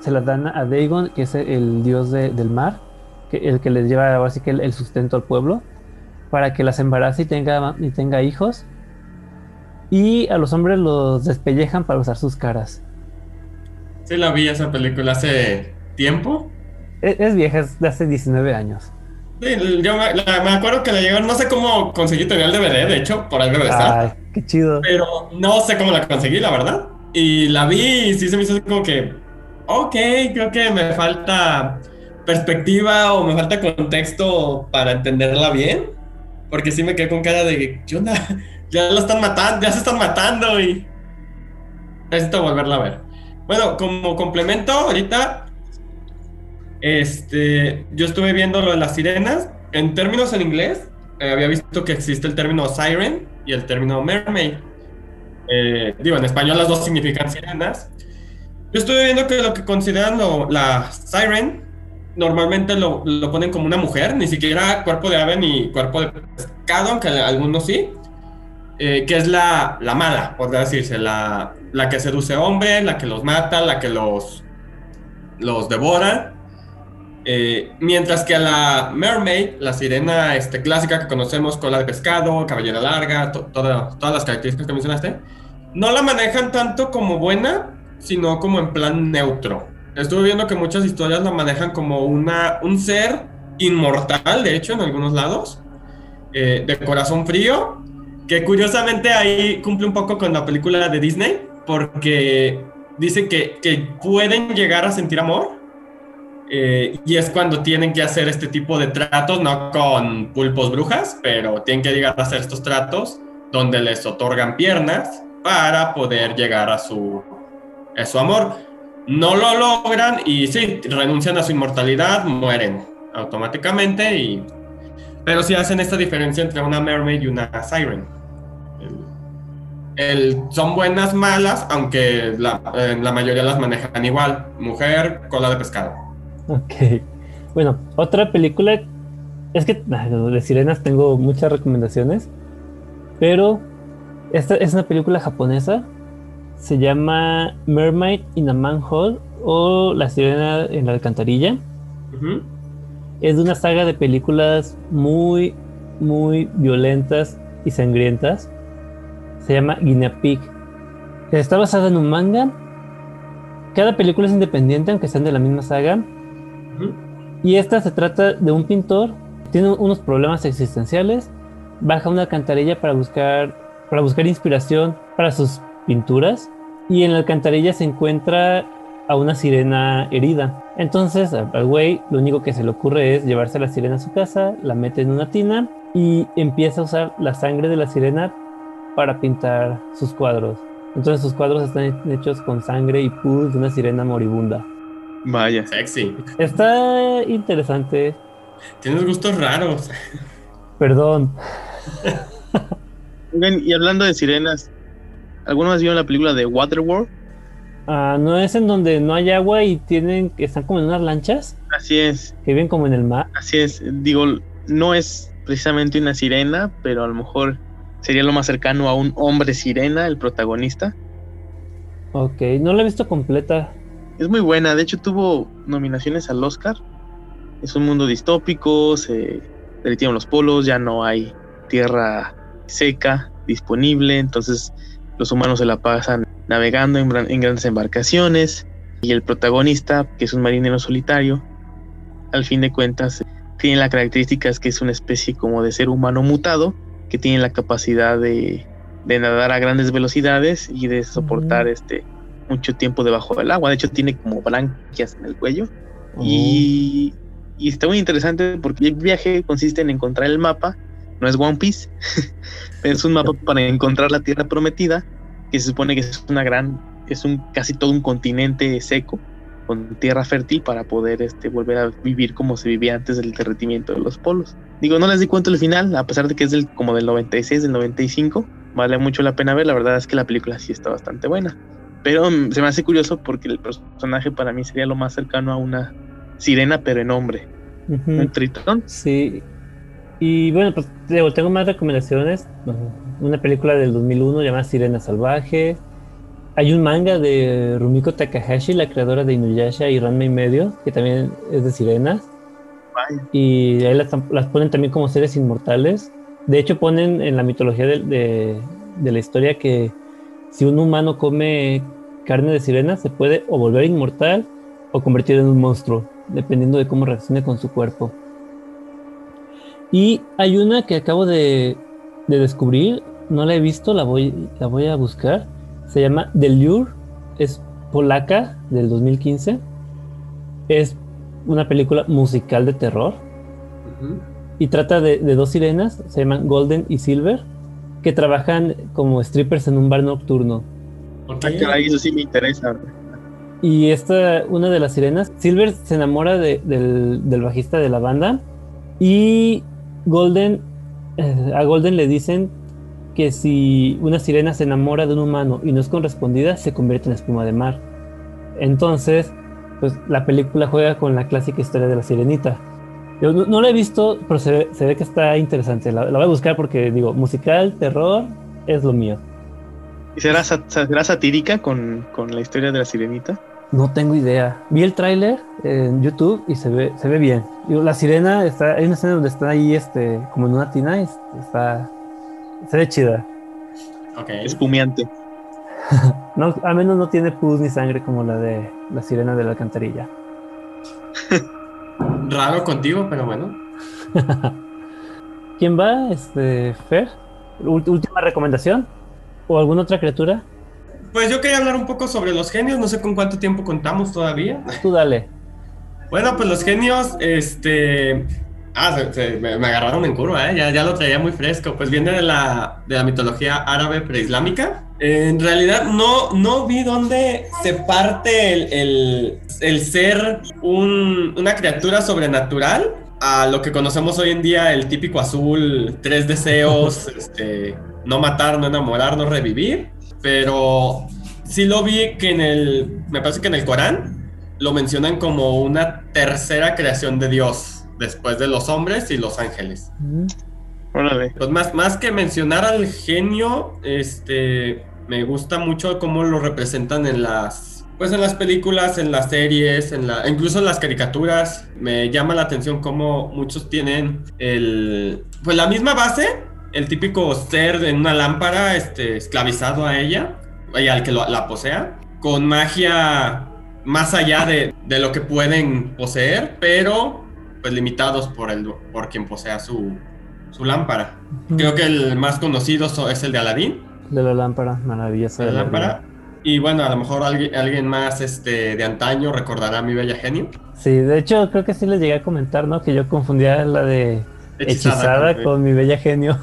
se las dan a Dagon, que es el dios del mar, el que les lleva así que el, sustento al pueblo, para que las embarace y tenga, y tenga hijos. Y a los hombres los despellejan para usar sus caras. Sí, la vi esa película hace tiempo. Es, es vieja, es de hace 19 años. Sí, yo me, la, me, acuerdo que la llegaron, no sé cómo conseguí tener el DVD, de hecho, por algo estar. Ay, qué chido. Pero no sé cómo la conseguí, la verdad. Y la vi y sí se me hizo así como que, ok, creo que me falta perspectiva o me falta contexto para entenderla bien. Porque sí me quedé con cara de, ¿qué onda? Ya la están matando, ya se están matando y necesito volverla a ver. Bueno, como complemento, ahorita este, yo estuve viendo lo de las sirenas. En términos en inglés, eh, había visto que existe el término siren y el término mermaid. Eh, digo, en español las dos significan sirenas. Yo estuve viendo que lo que consideran la siren, normalmente lo, lo, ponen como una mujer, ni siquiera cuerpo de ave ni cuerpo de pescado, aunque algunos sí. Eh, que es la, la mala, podría decirse, la, la que seduce hombres, la que los mata, la que los, los devora. Eh, mientras que a la Mermaid, la sirena este, clásica que conocemos, cola de pescado, cabellera larga, todas las características que mencionaste, no la manejan tanto como buena, sino como en plan neutro. Estuve viendo que muchas historias la manejan como una, un ser inmortal, de hecho, en algunos lados, eh, de corazón frío, que curiosamente ahí cumple un poco con la película de Disney, porque dice que, que pueden llegar a sentir amor, eh, y es cuando tienen que hacer este tipo de tratos, no con pulpos brujas, pero tienen que llegar a hacer estos tratos donde les otorgan piernas para poder llegar a su, a su amor. No lo logran y sí, renuncian a su inmortalidad, mueren automáticamente, y, pero sí hacen esta diferencia entre una mermaid y una siren. El, son buenas, malas, aunque la, la mayoría las manejan igual. Mujer, cola de pescado. Ok. Bueno, otra película. Es que de sirenas tengo muchas recomendaciones. Pero esta es una película japonesa. Se llama Mermaid in a Manhole o La sirena en la alcantarilla. Es de una saga de películas muy, muy violentas y sangrientas. Se llama Guinea Pig. Está basada en un manga. Cada película es independiente, aunque sean de la misma saga. Y esta se trata de un pintor, tiene unos problemas existenciales, baja una alcantarilla para buscar, para buscar inspiración para sus pinturas y en la alcantarilla se encuentra a una sirena herida. Entonces al güey lo único que se le ocurre es llevarse a la sirena a su casa, la mete en una tina y empieza a usar la sangre de la sirena para pintar sus cuadros. Entonces sus cuadros están hechos con sangre y pus de una sirena moribunda. Vaya. Sexy. Está interesante. Tienes gustos raros. Perdón. y hablando de sirenas, ¿alguna vez vieron la película de Waterworld? Ah, ¿no es en donde no hay agua y tienen están como en unas lanchas? Así es. Que viven como en el mar. Así es. Digo, no es precisamente una sirena, pero a lo mejor sería lo más cercano a un hombre sirena, el protagonista. Ok, no la he visto completa. Es muy buena, de hecho tuvo nominaciones al Oscar. Es un mundo distópico, se derritieron los polos, ya no hay tierra seca disponible, entonces los humanos se la pasan navegando en, grandes embarcaciones y el protagonista, que es un marinero solitario, al fin de cuentas tiene la característica que es una especie como de ser humano mutado, que tiene la capacidad de, nadar a grandes velocidades y de soportar este mucho tiempo debajo del agua. De hecho, tiene como branquias en el cuello. Y, y, está muy interesante porque el viaje consiste en encontrar el mapa. No es One Piece, es un mapa para encontrar la tierra prometida que se supone que es una gran, es un casi todo un continente seco con tierra fértil para poder este, volver a vivir como se vivía antes del derretimiento de los polos. Digo, no les di cuenta el final, a pesar de que es del, como del 96, del 95, vale mucho la pena ver, la verdad es que la película sí está bastante buena. Pero mm, se me hace curioso porque el personaje para mí sería lo más cercano a una sirena, pero en hombre. Un tritón. Sí. Y bueno, pues tengo más recomendaciones una película del 2001 llamada Sirena Salvaje. Hay un manga de Rumiko Takahashi, la creadora de Inuyasha y Ranma y medio, que también es de sirenas. Y ahí las, ponen también como seres inmortales. De hecho, ponen en la mitología de, la historia que si un humano come carne de sirena, se puede o volver inmortal o convertir en un monstruo, dependiendo de cómo reaccione con su cuerpo. Y hay una que acabo de, de descubrir, no la he visto, la voy, la voy a buscar. Se llama The Lure, es polaca del 2015. Es una película musical de terror. Y trata de, dos sirenas, se llaman Golden y Silver, que trabajan como strippers en un bar nocturno. Ah, eso sí me interesa. Y esta, una de las sirenas, Silver se enamora del, del bajista de la banda y Golden, eh, a Golden le dicen que si una sirena se enamora de un humano y no es correspondida, se convierte en espuma de mar. Entonces, pues la película juega con la clásica historia de la sirenita. Yo no, la he visto, pero se ve, que está interesante. La, voy a buscar porque, digo, musical, terror, es lo mío. ¿Y será, será satírica con, con, la historia de la sirenita? No tengo idea. Vi el tráiler en YouTube y se ve, se ve bien. la sirena está, hay una escena donde está ahí, este, como en una tina, y está, se ve chida. Ok. Espumiante. no, al menos no tiene pus ni sangre como la de la sirena de la alcantarilla. Raro contigo, pero bueno. ¿Quién va? Este, Fer. Última recomendación. ¿O alguna otra criatura? Pues yo quería hablar un poco sobre los genios. No sé con cuánto tiempo contamos todavía. Tú dale. Bueno, pues los genios, este, Ah, me, agarraron en curva, ¿eh? ya, ya, lo traía muy fresco. Pues viene de la, de la mitología árabe preislámica. En realidad no, no vi dónde se parte el, el, el ser un, una criatura sobrenatural a lo que conocemos hoy en día, el típico azul, tres deseos, este, no matar, no enamorar, no revivir. Pero sí lo vi que en el, me parece que en el Corán lo mencionan como una tercera creación de Dios después de los hombres y los ángeles. Pues más, más que mencionar al genio, este, me gusta mucho cómo lo representan en las, pues en las películas, en las series, en la, incluso en las caricaturas. Me llama la atención cómo muchos tienen el, pues la misma base, el típico ser en una lámpara, este, esclavizado a ella, y al que la posea, con magia más allá de, de lo que pueden poseer, pero pues limitados por, el, por quien posea su, su lámpara. Creo que el más conocido es el de Aladín. De la lámpara, maravillosa. De la lámpara. Y bueno, a lo mejor alguien, alguien más este, de antaño recordará a mi bella genio. Sí, de hecho creo que sí les llegué a comentar, ¿no? Que yo confundía la de hechizada, con, mi bella genio.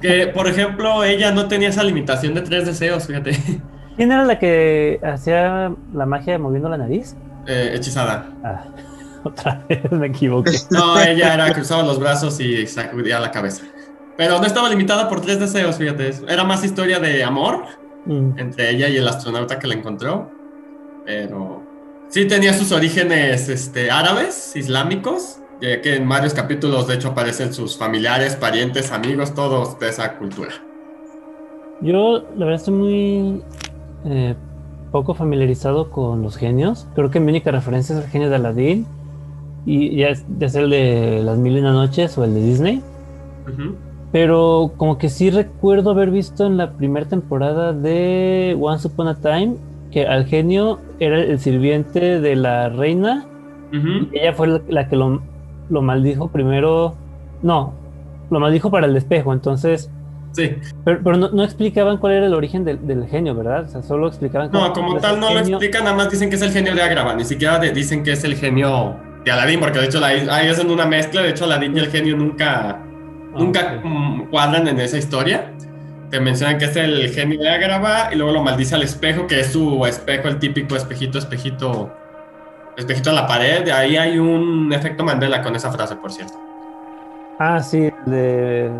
Que, por ejemplo, ella no tenía esa limitación de tres deseos, fíjate. ¿Quién era la que hacía la magia moviendo la nariz? Eh, hechizada. Ah, otra vez me equivoqué. No, ella era cruzaba los brazos y sacudía la cabeza. Pero no estaba limitada por tres deseos, fíjate. Era más historia de amor mm. entre ella y el astronauta que la encontró. Pero sí tenía sus orígenes este, árabes, islámicos, ya que en varios capítulos de hecho aparecen sus familiares, parientes, amigos, todos de esa cultura. Yo la verdad estoy muy eh, poco familiarizado con los genios. Creo que mi única referencia es el genio de Aladdin y ya, ya sea el de las mil y una noches o el de Disney. Pero como que sí recuerdo haber visto en la primera temporada de Once Upon a Time que al genio era el sirviente de la reina. y ella fue la que lo, lo, maldijo primero. No, lo maldijo para el espejo. Entonces. Sí. Pero, no, explicaban cuál era el origen del, genio, ¿verdad? O sea, solo explicaban. No, como tal no lo explican, nada más dicen que es el genio de Agrava, ni siquiera dicen que es el genio de Aladdin, porque de hecho ahí hacen una mezcla. De hecho, Aladdin y el genio nunca nunca cuadran en esa historia. Te mencionan que es el genio de Agrava y luego lo maldice al espejo, que es su espejo, el típico espejito, espejito, espejito a la pared. De ahí hay un efecto Mandela con esa frase, por cierto. Ah, sí, de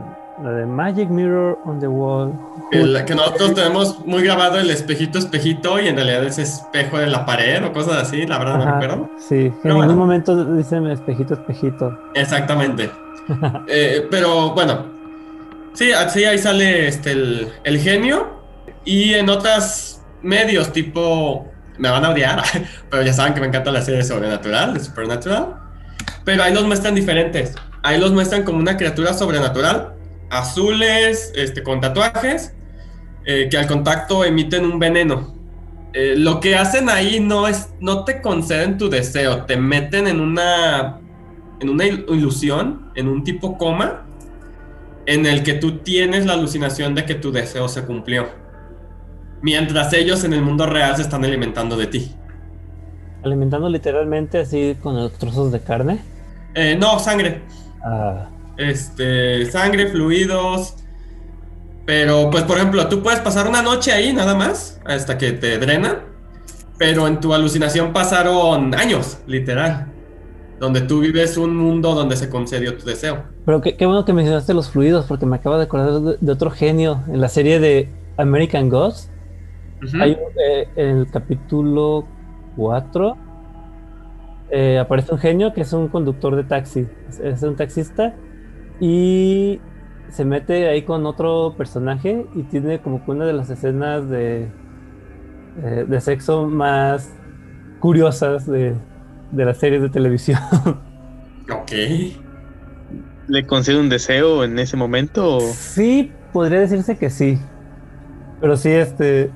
la de Magic Mirror on the Wall. El, que nosotros tenemos muy grabado el espejito, espejito, y en realidad es espejo de la pared o cosas así, la verdad no recuerdo. Sí, en algún momento dicen espejito, espejito. Exactamente. Eh, pero bueno, sí, así ahí sale este, el, genio. Y en otros medios, tipo, me van a odiar, pero ya saben que me encanta la serie sobrenatural, de Supernatural. Pero ahí los muestran diferentes. Ahí los muestran como una criatura sobrenatural, azules, este, con tatuajes, eh, que al contacto emiten un veneno. Eh, lo que hacen ahí no es, no te conceden tu deseo, te meten en una en una ilusión, en un tipo coma, en el que tú tienes la alucinación de que tu deseo se cumplió. Mientras ellos en el mundo real se están alimentando de ti. ¿Alimentando literalmente así con los trozos de carne? Eh, no, sangre. Ah. Este, sangre, fluidos. Pero, pues, por ejemplo, tú puedes pasar una noche ahí nada más, hasta que te drena. Pero en tu alucinación pasaron años, literal donde tú vives un mundo donde se concedió tu deseo. Pero qué, bueno que mencionaste los fluidos, porque me acabo de acordar de, otro genio en la serie de American Gods. Hay eh, en el capítulo 4 eh, aparece un genio que es un conductor de taxi, es, un taxista y se mete ahí con otro personaje y tiene como que una de las escenas de, eh, de sexo más curiosas de, de las series de televisión. Ok. ¿Le concede un deseo en ese momento? Sí, podría decirse que sí. Pero sí, este.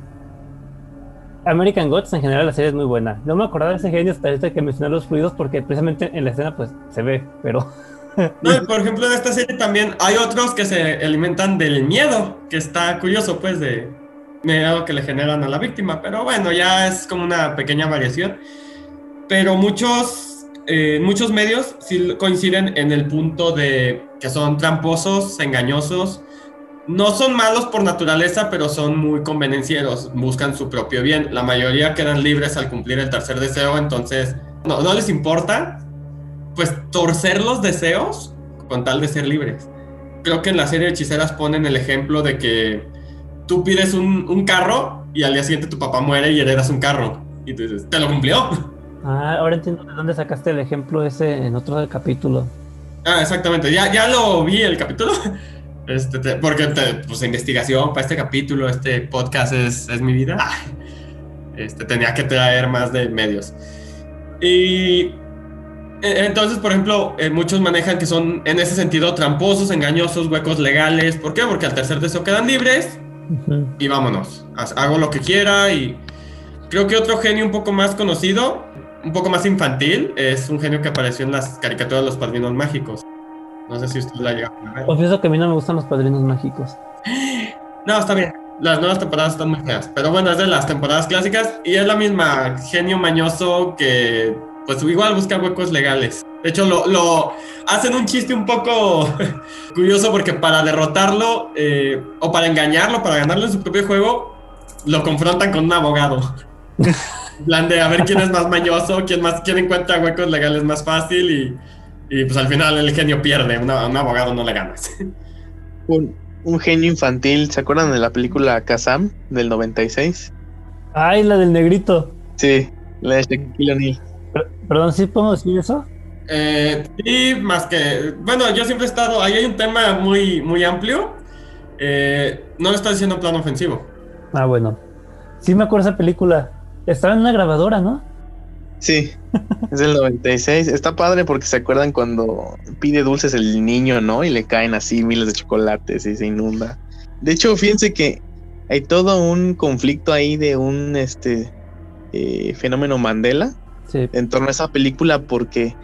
American Gods en general la serie es muy buena. No me acordaba de ese genio hasta este que mencioné los fluidos porque precisamente en la escena pues se ve, pero... No, por ejemplo en esta serie también hay otros que se alimentan del miedo, que está curioso pues de miedo que le generan a la víctima, pero bueno, ya es como una pequeña variación pero muchos, eh, muchos medios sí coinciden en el punto de que son tramposos, engañosos. No son malos por naturaleza, pero son muy convenencieros, buscan su propio bien. La mayoría quedan libres al cumplir el tercer deseo, entonces no, no les importa, pues torcer los deseos con tal de ser libres. Creo que en la serie de hechiceras ponen el ejemplo de que tú pides un, un carro y al día siguiente tu papá muere y heredas un carro. Y tú dices, ¿te lo cumplió? Ah, ahora entiendo de dónde sacaste el ejemplo ese en otro capítulo. Ah, exactamente. Ya, ya lo vi el capítulo. Este, porque, pues, investigación para este capítulo, este podcast es, es mi vida. Este, tenía que traer más de medios. Y entonces, por ejemplo, eh, muchos manejan que son en ese sentido tramposos, engañosos, huecos legales. ¿Por qué? Porque al tercer deseo quedan libres y vámonos. Hago lo que quiera y creo que otro genio un poco más conocido un poco más infantil, es un genio que apareció en las caricaturas de los padrinos mágicos. No sé si usted la llega a ver. Confieso que a mí no me gustan los padrinos mágicos. No, está bien. Las nuevas temporadas están muy feas. Pero bueno, es de las temporadas clásicas y es la misma genio mañoso que pues igual busca huecos legales. De hecho, lo, hacen un chiste un poco curioso porque para derrotarlo eh, o para engañarlo, para ganarle en su propio juego, lo confrontan con un abogado. plan de a ver quién es más mañoso, quién, más, quién encuentra huecos legales más fácil y, pues al final el genio pierde, un abogado no le gana. un, un, genio infantil, ¿se acuerdan de la película Kazam del 96? Ay, la del negrito. Sí, la de Shaquille O'Neal. Perdón, ¿sí podemos decir eso? Eh, sí, más que, bueno, yo siempre he estado, ahí hay un tema muy, muy amplio. Eh, no lo está diciendo en plan ofensivo. Ah, bueno. Sí me acuerdo esa película. Estaba en una grabadora, ¿no? Sí, es del 96. Está padre porque se acuerdan cuando pide dulces el niño, ¿no? Y le caen así miles de chocolates y se inunda. De hecho, fíjense que hay todo un conflicto ahí de un este eh, fenómeno Mandela en torno a esa película porque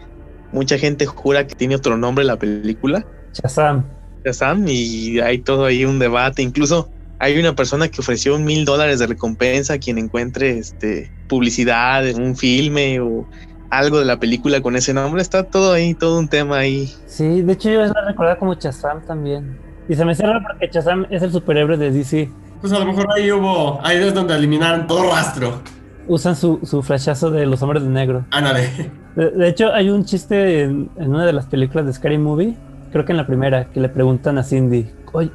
mucha gente jura que tiene otro nombre la película. Shazam. Shazam y hay todo ahí un debate. Incluso hay una persona que ofreció mil dólares de recompensa a quien encuentre este publicidad en un filme o algo de la película con ese nombre. Está todo ahí, todo un tema ahí. Sí, de hecho yo la recordaba como Shazam también. Y se me cierra porque Shazam es el superhéroe de DC. Pues a lo mejor ahí hubo, ahí es donde eliminaron todo rastro usan su, su flashazo de los hombres de negro. Ándale. De, de hecho, hay un chiste en, una de las películas de Scary Movie, creo que en la primera, que le preguntan a Cindy,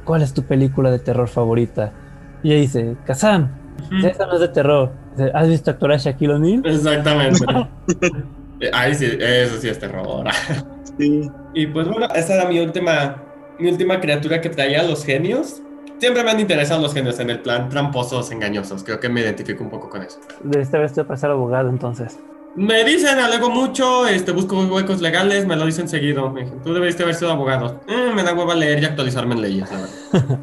¿cuál es tu película de terror favorita? Y ella dice, Kazam, esa no es de terror. ¿Has visto actuar a Shaquille O'Neal? Exactamente. Ahí sí, eso sí es terror. sí. Y pues bueno, esa era mi última, mi última criatura que traía los genios siempre me han interesado los genios en el plan tramposos, engañosos. Creo que me identifico un poco con eso. De esta vez te pasar abogado, entonces. Me dicen, alego mucho, este, busco huecos legales, me lo dicen seguido. Me dicen, tú debiste haber sido abogado. Eh, me da hueva leer y actualizarme en leyes, la verdad.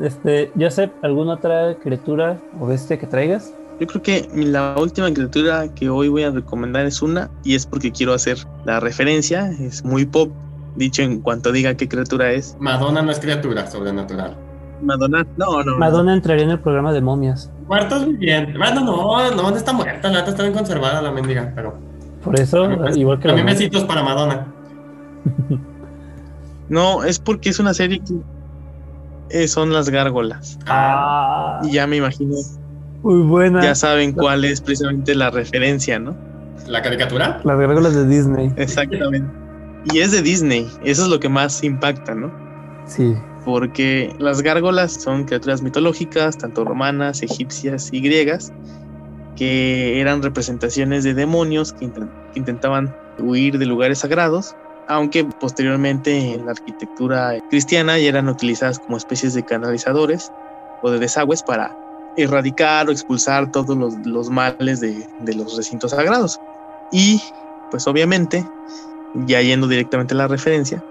este, Joseph, ¿alguna otra criatura o bestia que traigas? Yo creo que la última criatura que hoy voy a recomendar es una, y es porque quiero hacer la referencia, es muy pop, dicho en cuanto diga qué criatura es. Madonna no es criatura sobrenatural. Madonna, no, no. Madonna entraría en el programa de momias. Muertos muy bien. Bueno, no, no, no está muerta, la está bien conservada la mendiga, pero. Por eso, igual que. También besitos para Madonna. no, es porque es una serie que eh, son las gárgolas. Ah. Y ya me imagino. Muy buena. Ya saben cuál es precisamente la referencia, ¿no? ¿La caricatura? Las gárgolas de Disney. Exactamente. Y es de Disney. Eso es lo que más impacta, ¿no? Sí porque las gárgolas son criaturas mitológicas, tanto romanas, egipcias y griegas, que eran representaciones de demonios que, intentaban huir de lugares sagrados, aunque posteriormente en la arquitectura cristiana ya eran utilizadas como especies de canalizadores o de desagües para erradicar o expulsar todos los, males de, de los recintos sagrados. Y pues obviamente, ya yendo directamente a la referencia,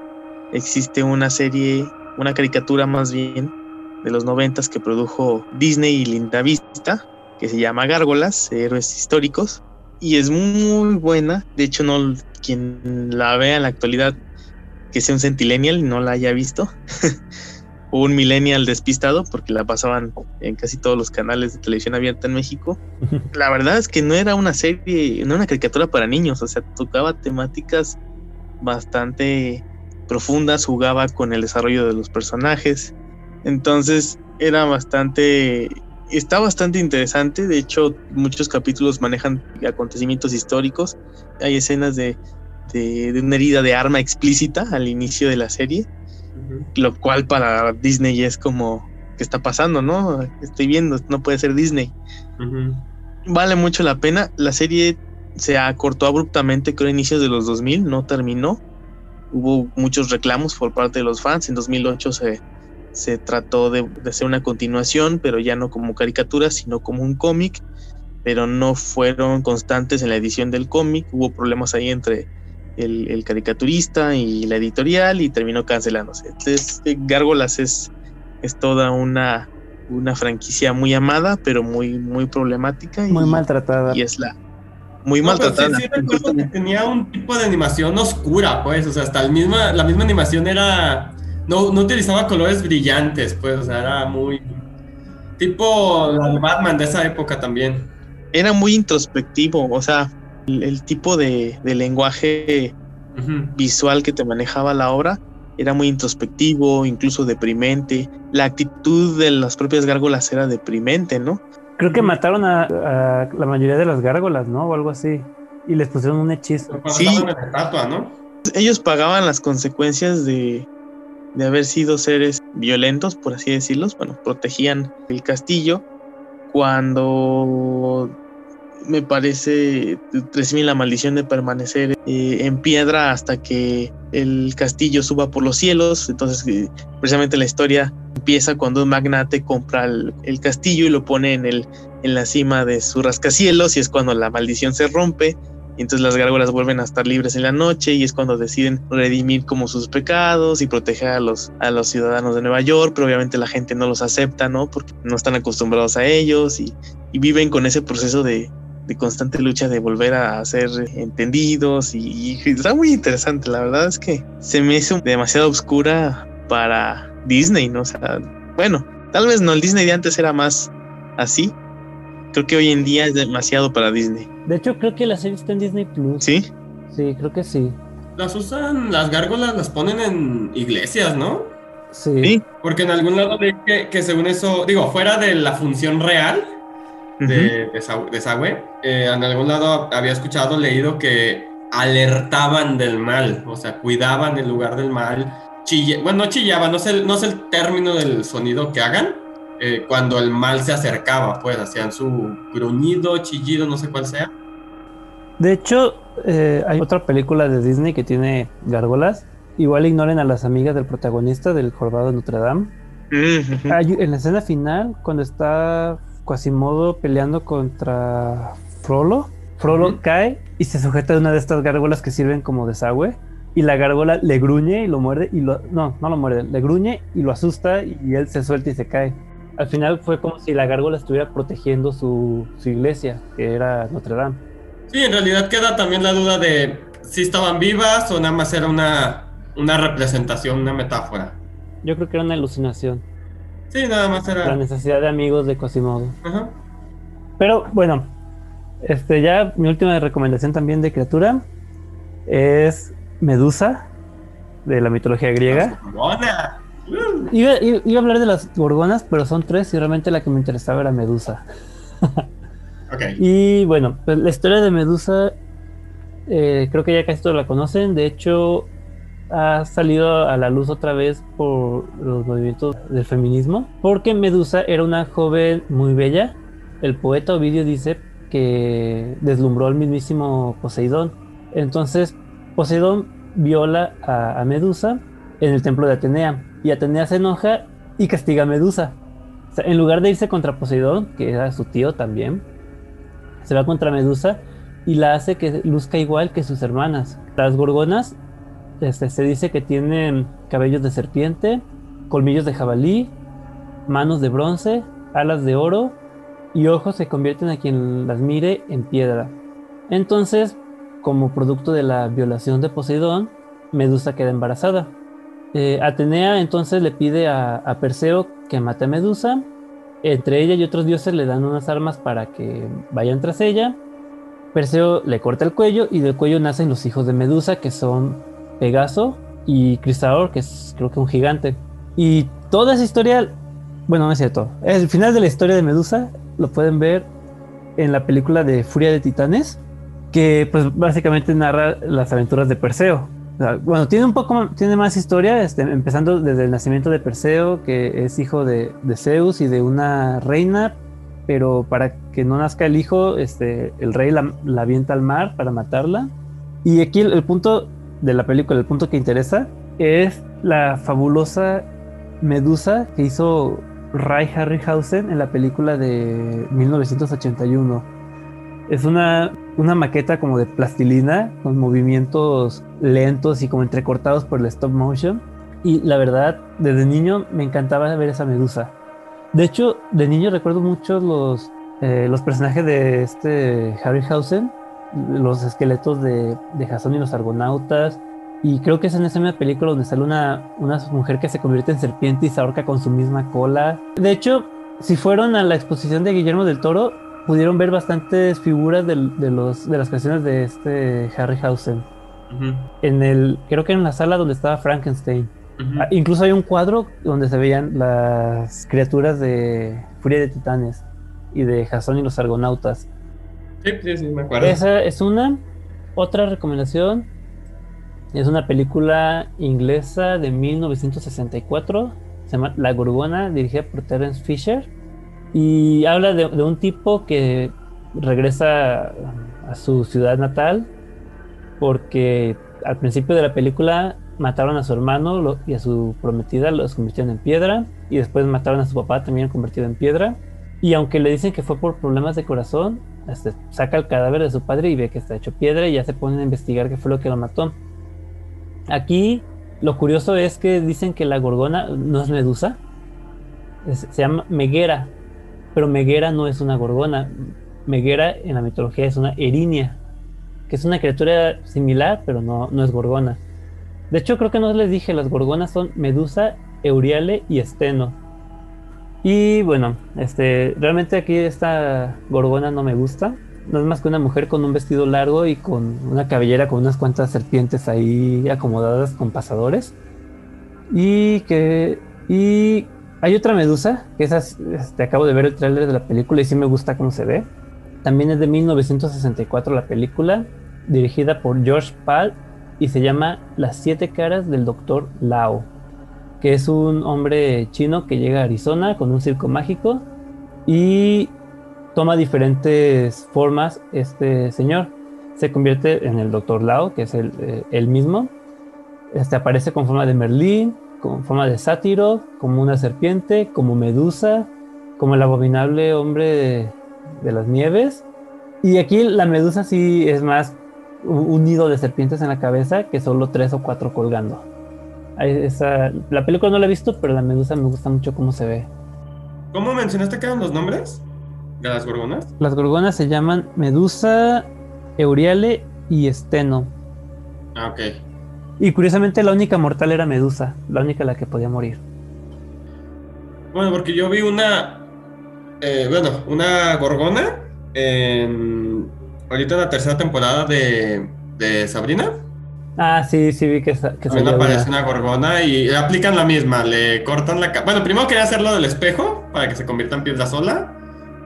existe una serie una caricatura más bien de los noventas que produjo Disney y Linda Vista, que se llama Gárgolas, Héroes Históricos, y es muy buena. De hecho, no quien la vea en la actualidad que sea un centillennial y no la haya visto, o un millennial despistado, porque la pasaban en casi todos los canales de televisión abierta en México. La verdad es que no era una serie, no era una caricatura para niños, o sea, tocaba temáticas bastante profundas, jugaba con el desarrollo de los personajes. Entonces era bastante, está bastante interesante. De hecho, muchos capítulos manejan acontecimientos históricos. Hay escenas de, de, una herida de arma explícita al inicio de la serie, lo cual para Disney es como, ¿qué está pasando? No, estoy viendo, no puede ser Disney. Vale mucho la pena. La serie se acortó abruptamente, creo, a inicios de los 2000, no terminó hubo muchos reclamos por parte de los fans. En 2008 se, se trató de, hacer una continuación, pero ya no como caricatura, sino como un cómic, pero no fueron constantes en la edición del cómic. Hubo problemas ahí entre el, caricaturista y la editorial y terminó cancelándose. Entonces, eh, Gárgolas es, es toda una, una franquicia muy amada, pero muy, muy problemática. Muy maltratada. Y es la, muy no, maltratada. Sí, recuerdo que tenía un tipo de animación oscura, pues, o sea, hasta el misma, la misma animación era, no, no utilizaba colores brillantes, pues, o sea, era muy... Tipo la de Batman de esa época también. Era muy introspectivo, o sea, el, tipo de, lenguaje visual que te manejaba la obra era muy introspectivo, incluso deprimente. La actitud de las propias gárgolas era deprimente, ¿no? Creo que mataron a, la mayoría de las gárgolas, ¿no? O algo así. Y les pusieron un hechizo. Sí. ¿no? Ellos pagaban las consecuencias de, de haber sido seres violentos, por así decirlos. Bueno, protegían el castillo. Cuando me parece reciben la maldición de permanecer eh, en piedra hasta que el castillo suba por los cielos. Entonces, eh, precisamente la historia empieza cuando un magnate compra el, castillo y lo pone en, el, en la cima de su rascacielos y es cuando la maldición se rompe. Y entonces las gárgolas vuelven a estar libres en la noche y es cuando deciden redimir como sus pecados y proteger a los, a los ciudadanos de Nueva York, pero obviamente la gente no los acepta, ¿no? Porque no están acostumbrados a ellos y viven con ese proceso de, de constante lucha de volver a ser entendidos y, está muy interesante. La verdad es que se me hizo demasiado oscura para Disney, ¿no? O sea, bueno, tal vez no, el Disney de antes era más así. Creo que hoy en día es demasiado para Disney. De hecho, creo que la serie está en Disney Plus. ¿Sí? Sí, creo que sí. Las usan, las gárgolas las ponen en iglesias, ¿no? Sí. Porque en algún lado que, que según eso, digo, fuera de la función real, de, desagüe, eh, en algún lado había escuchado, leído que alertaban del mal, o sea, cuidaban el lugar del mal. bueno, no chillaban, no sé, no sé el término del sonido que hagan, eh, cuando el mal se acercaba, pues hacían su gruñido, chillido, no sé cuál sea. De hecho, eh, hay otra película de Disney que tiene gárgolas. Igual ignoren a las amigas del protagonista del Jorobado de Notre Dame. en la escena final, cuando está Quasimodo peleando contra Frollo. Frollo cae y se sujeta de una de estas gárgolas que sirven como desagüe. Y la gárgola le gruñe y lo muerde y lo. No, no lo muerde, le gruñe y lo asusta y él se suelta y se cae. Al final fue como si la gárgola estuviera protegiendo su, iglesia, que era Notre Dame. Sí, en realidad queda también la duda de si estaban vivas o nada más era una, una representación, una metáfora. Yo creo que era una alucinación. Sí, nada más era. La necesidad de amigos de Quasimodo. Ajá. Pero bueno, este ya mi última recomendación también de criatura es Medusa, de la mitología griega. Iba, iba, a hablar de las gorgonas, pero son tres y realmente la que me interesaba era Medusa. okay. Y bueno, pues la historia de Medusa eh, creo que ya casi todos la conocen. De hecho, ha salido a la luz otra vez por los movimientos del feminismo, porque Medusa era una joven muy bella. El poeta Ovidio dice que deslumbró al mismísimo Poseidón. Entonces, Poseidón viola a, Medusa en el templo de Atenea, y Atenea se enoja y castiga a Medusa. en lugar de irse contra Poseidón, que era su tío también, se va contra Medusa y la hace que luzca igual que sus hermanas. Las gorgonas este, se dice que tienen cabellos de serpiente, colmillos de jabalí, manos de bronce, alas de oro y ojos que convierten a quien las mire en piedra. Entonces, como producto de la violación de Poseidón, Medusa queda embarazada. Eh, Atenea entonces le pide a, a, Perseo que mate a Medusa. Entre ella y otros dioses le dan unas armas para que vayan tras ella. Perseo le corta el cuello y del cuello nacen los hijos de Medusa, que son Pegaso y Crisador, que es creo que un gigante. Y toda esa historia, bueno, no es cierto. El final de la historia de Medusa lo pueden ver en la película de Furia de Titanes, que pues básicamente narra las aventuras de Perseo. bueno, tiene un poco tiene más historia, este, empezando desde el nacimiento de Perseo, que es hijo de, Zeus y de una reina, pero para que no nazca el hijo, este, el rey la, avienta al mar para matarla. Y aquí el punto de la película, el punto que interesa, es la fabulosa Medusa que hizo Ray Harryhausen en la película de 1981. Es una, una maqueta como de plastilina con movimientos lentos y como entrecortados por el stop motion. Y la verdad, desde niño me encantaba ver esa medusa. De hecho, de niño recuerdo mucho los, eh, los personajes de este Harryhausen los esqueletos de, de Jason y los argonautas. Y creo que es en esa misma película donde sale una, una mujer que se convierte en serpiente y se ahorca con su misma cola. De hecho, si fueron a la exposición de Guillermo del Toro, pudieron ver bastantes figuras de, los, de las creaciones de este Harryhausen. En el, creo que en la sala donde estaba Frankenstein. Ah, incluso hay un cuadro donde se veían las criaturas de Furia de Titanes y de Jason y los Argonautas. Esa es una. Otra recomendación es una película inglesa de 1964. Se llama La Gorgona, dirigida por Terence Fisher. Y habla de, un tipo que regresa a su ciudad natal porque al principio de la película mataron a su hermano y a su prometida, los convirtieron en piedra y después mataron a su papá también convertido en piedra. Y aunque le dicen que fue por problemas de corazón, este, saca el cadáver de su padre y ve que está hecho piedra y ya se ponen a investigar qué fue lo que lo mató. Aquí lo curioso es que dicen que la gorgona no es medusa, se llama Meguera, pero Meguera no es una gorgona. Meguera en la mitología es una erinia, que es una criatura similar, pero no, no es gorgona. De hecho, creo que no les dije, las gorgonas son Medusa, Euriale y Esteno. Y bueno, este, realmente aquí esta gorgona no me gusta. No es más que una mujer con un vestido largo y con una cabellera con unas cuantas serpientes ahí acomodadas con pasadores. Y que. Y hay otra medusa, que esas, este, acabo de ver el tráiler de la película y sí me gusta cómo se ve. También es de 1964 la película, dirigida por George Pal y se llama Las siete caras del doctor Lao que es un hombre chino que llega a Arizona con un circo mágico y toma diferentes formas este señor. Se convierte en el Doctor Lao, que es el, eh, mismo. Este aparece con forma de Merlín, con forma de sátiro, como una serpiente, como medusa, como el abominable hombre de, de las nieves. Y aquí la medusa sí es más un nido de serpientes en la cabeza que solo tres o cuatro colgando la película no la he visto, pero la medusa me gusta mucho cómo se ve. ¿Cómo mencionaste que eran los nombres de las gorgonas? Las gorgonas se llaman Medusa, Euriale y Esteno. Ah, ok. Y curiosamente la única mortal era Medusa, la única la que podía morir. Bueno, porque yo vi una, eh, bueno, una gorgona en, ahorita en la tercera temporada de, de Sabrina. Ah, sí, sí vi que, que También aparece una gorgona y aplican la misma, le cortan la Bueno, primero quería hacerlo del espejo para que se convierta en piedra sola.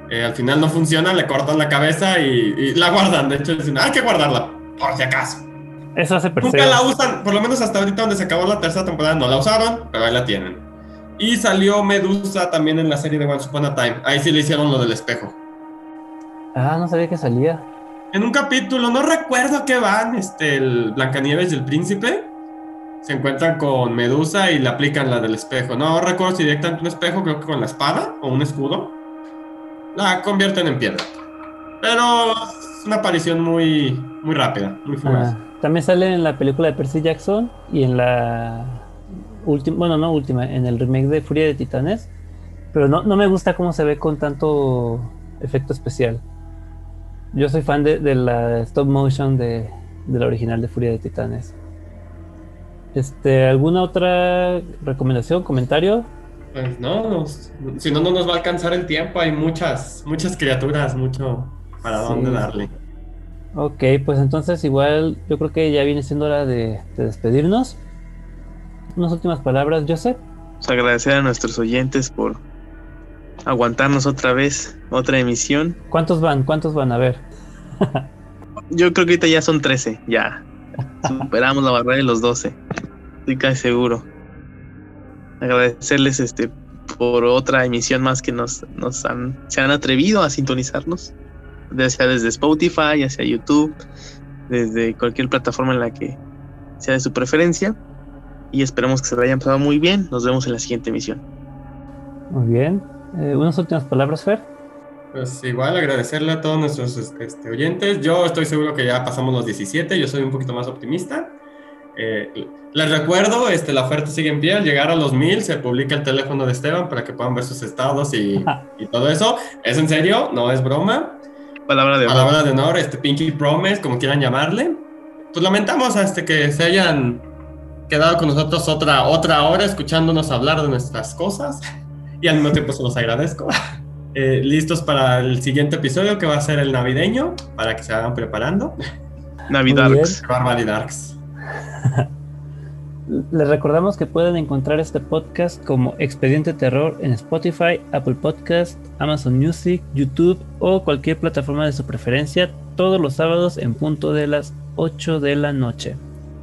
Eh, al final no funciona, le cortan la cabeza y, la guardan. De hecho, dicen, hay que guardarla, por si acaso. Eso hace Nunca la usan, por lo menos hasta ahorita donde se acabó la tercera temporada no la usaron, pero ahí la tienen. Y salió Medusa también en la serie de Once Upon a Time. Ahí sí le hicieron lo del espejo. Ah, no sabía que salía en un capítulo, no recuerdo qué van, este, el Blancanieves y el príncipe se encuentran con Medusa y le aplican la del espejo. No recuerdo si directamente un espejo, creo que con la espada o un escudo. La convierten en piedra. Pero es una aparición muy, muy rápida, muy fugaz. Ah, también sale en la película de Percy Jackson y en la última, bueno, no última, en el remake de Furia de Titanes. Pero no, no me gusta cómo se ve con tanto efecto especial. Yo soy fan de, la stop motion de, la original de Furia de Titanes. Este, ¿Alguna otra recomendación, comentario? Pues no, si no, no nos va a alcanzar el tiempo. Hay muchas, muchas criaturas, mucho para dónde darle. Ok, pues entonces igual yo creo que ya viene siendo hora de, despedirnos. Unas últimas palabras, Joseph. Pues agradecer a nuestros oyentes por aguantarnos otra vez, otra emisión. ¿Cuántos van? ¿Cuántos van? A ver. Yo creo que ahorita ya son 13, ya. Superamos la barrera de los 12. Estoy casi seguro. Agradecerles este por otra emisión más que nos, nos han, se han atrevido a sintonizarnos. Ya sea desde Spotify, ya sea YouTube, desde cualquier plataforma en la que sea de su preferencia. Y esperemos que se lo hayan pasado muy bien. Nos vemos en la siguiente emisión. Muy bien. Eh, unas últimas palabras, Fer. Pues igual agradecerle a todos nuestros este, oyentes. Yo estoy seguro que ya pasamos los 17, yo soy un poquito más optimista. Eh, les recuerdo, este, la oferta sigue en pie. Al llegar a los mil se publica el teléfono de Esteban para que puedan ver sus estados y, y todo eso. Es en serio, no es broma. Palabra de honor. Palabra de honor, este Pinky Promise, como quieran llamarle. Pues lamentamos este, que se hayan quedado con nosotros otra, otra hora escuchándonos hablar de nuestras cosas. y al mismo tiempo se los agradezco. Eh, listos para el siguiente episodio que va a ser el navideño, para que se vayan preparando. Navidarks. Barbaridarks. Les recordamos que pueden encontrar este podcast como Expediente Terror en Spotify, Apple Podcast, Amazon Music, YouTube o cualquier plataforma de su preferencia todos los sábados en punto de las 8 de la noche.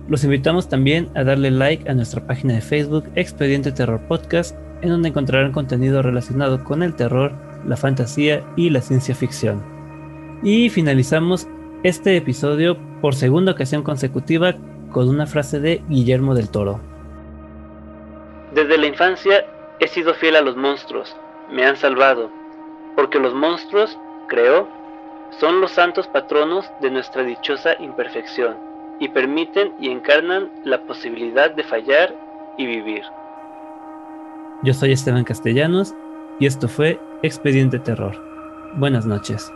Los invitamos también a darle like a nuestra página de Facebook Expediente Terror Podcast, en donde encontrarán contenido relacionado con el terror, la fantasía y la ciencia ficción. Y finalizamos este episodio por segunda ocasión consecutiva con una frase de Guillermo del Toro. Desde la infancia he sido fiel a los monstruos, me han salvado, porque los monstruos, creo, son los santos patronos de nuestra dichosa imperfección y permiten y encarnan la posibilidad de fallar y vivir. Yo soy Esteban Castellanos y esto fue Expediente Terror. Buenas noches.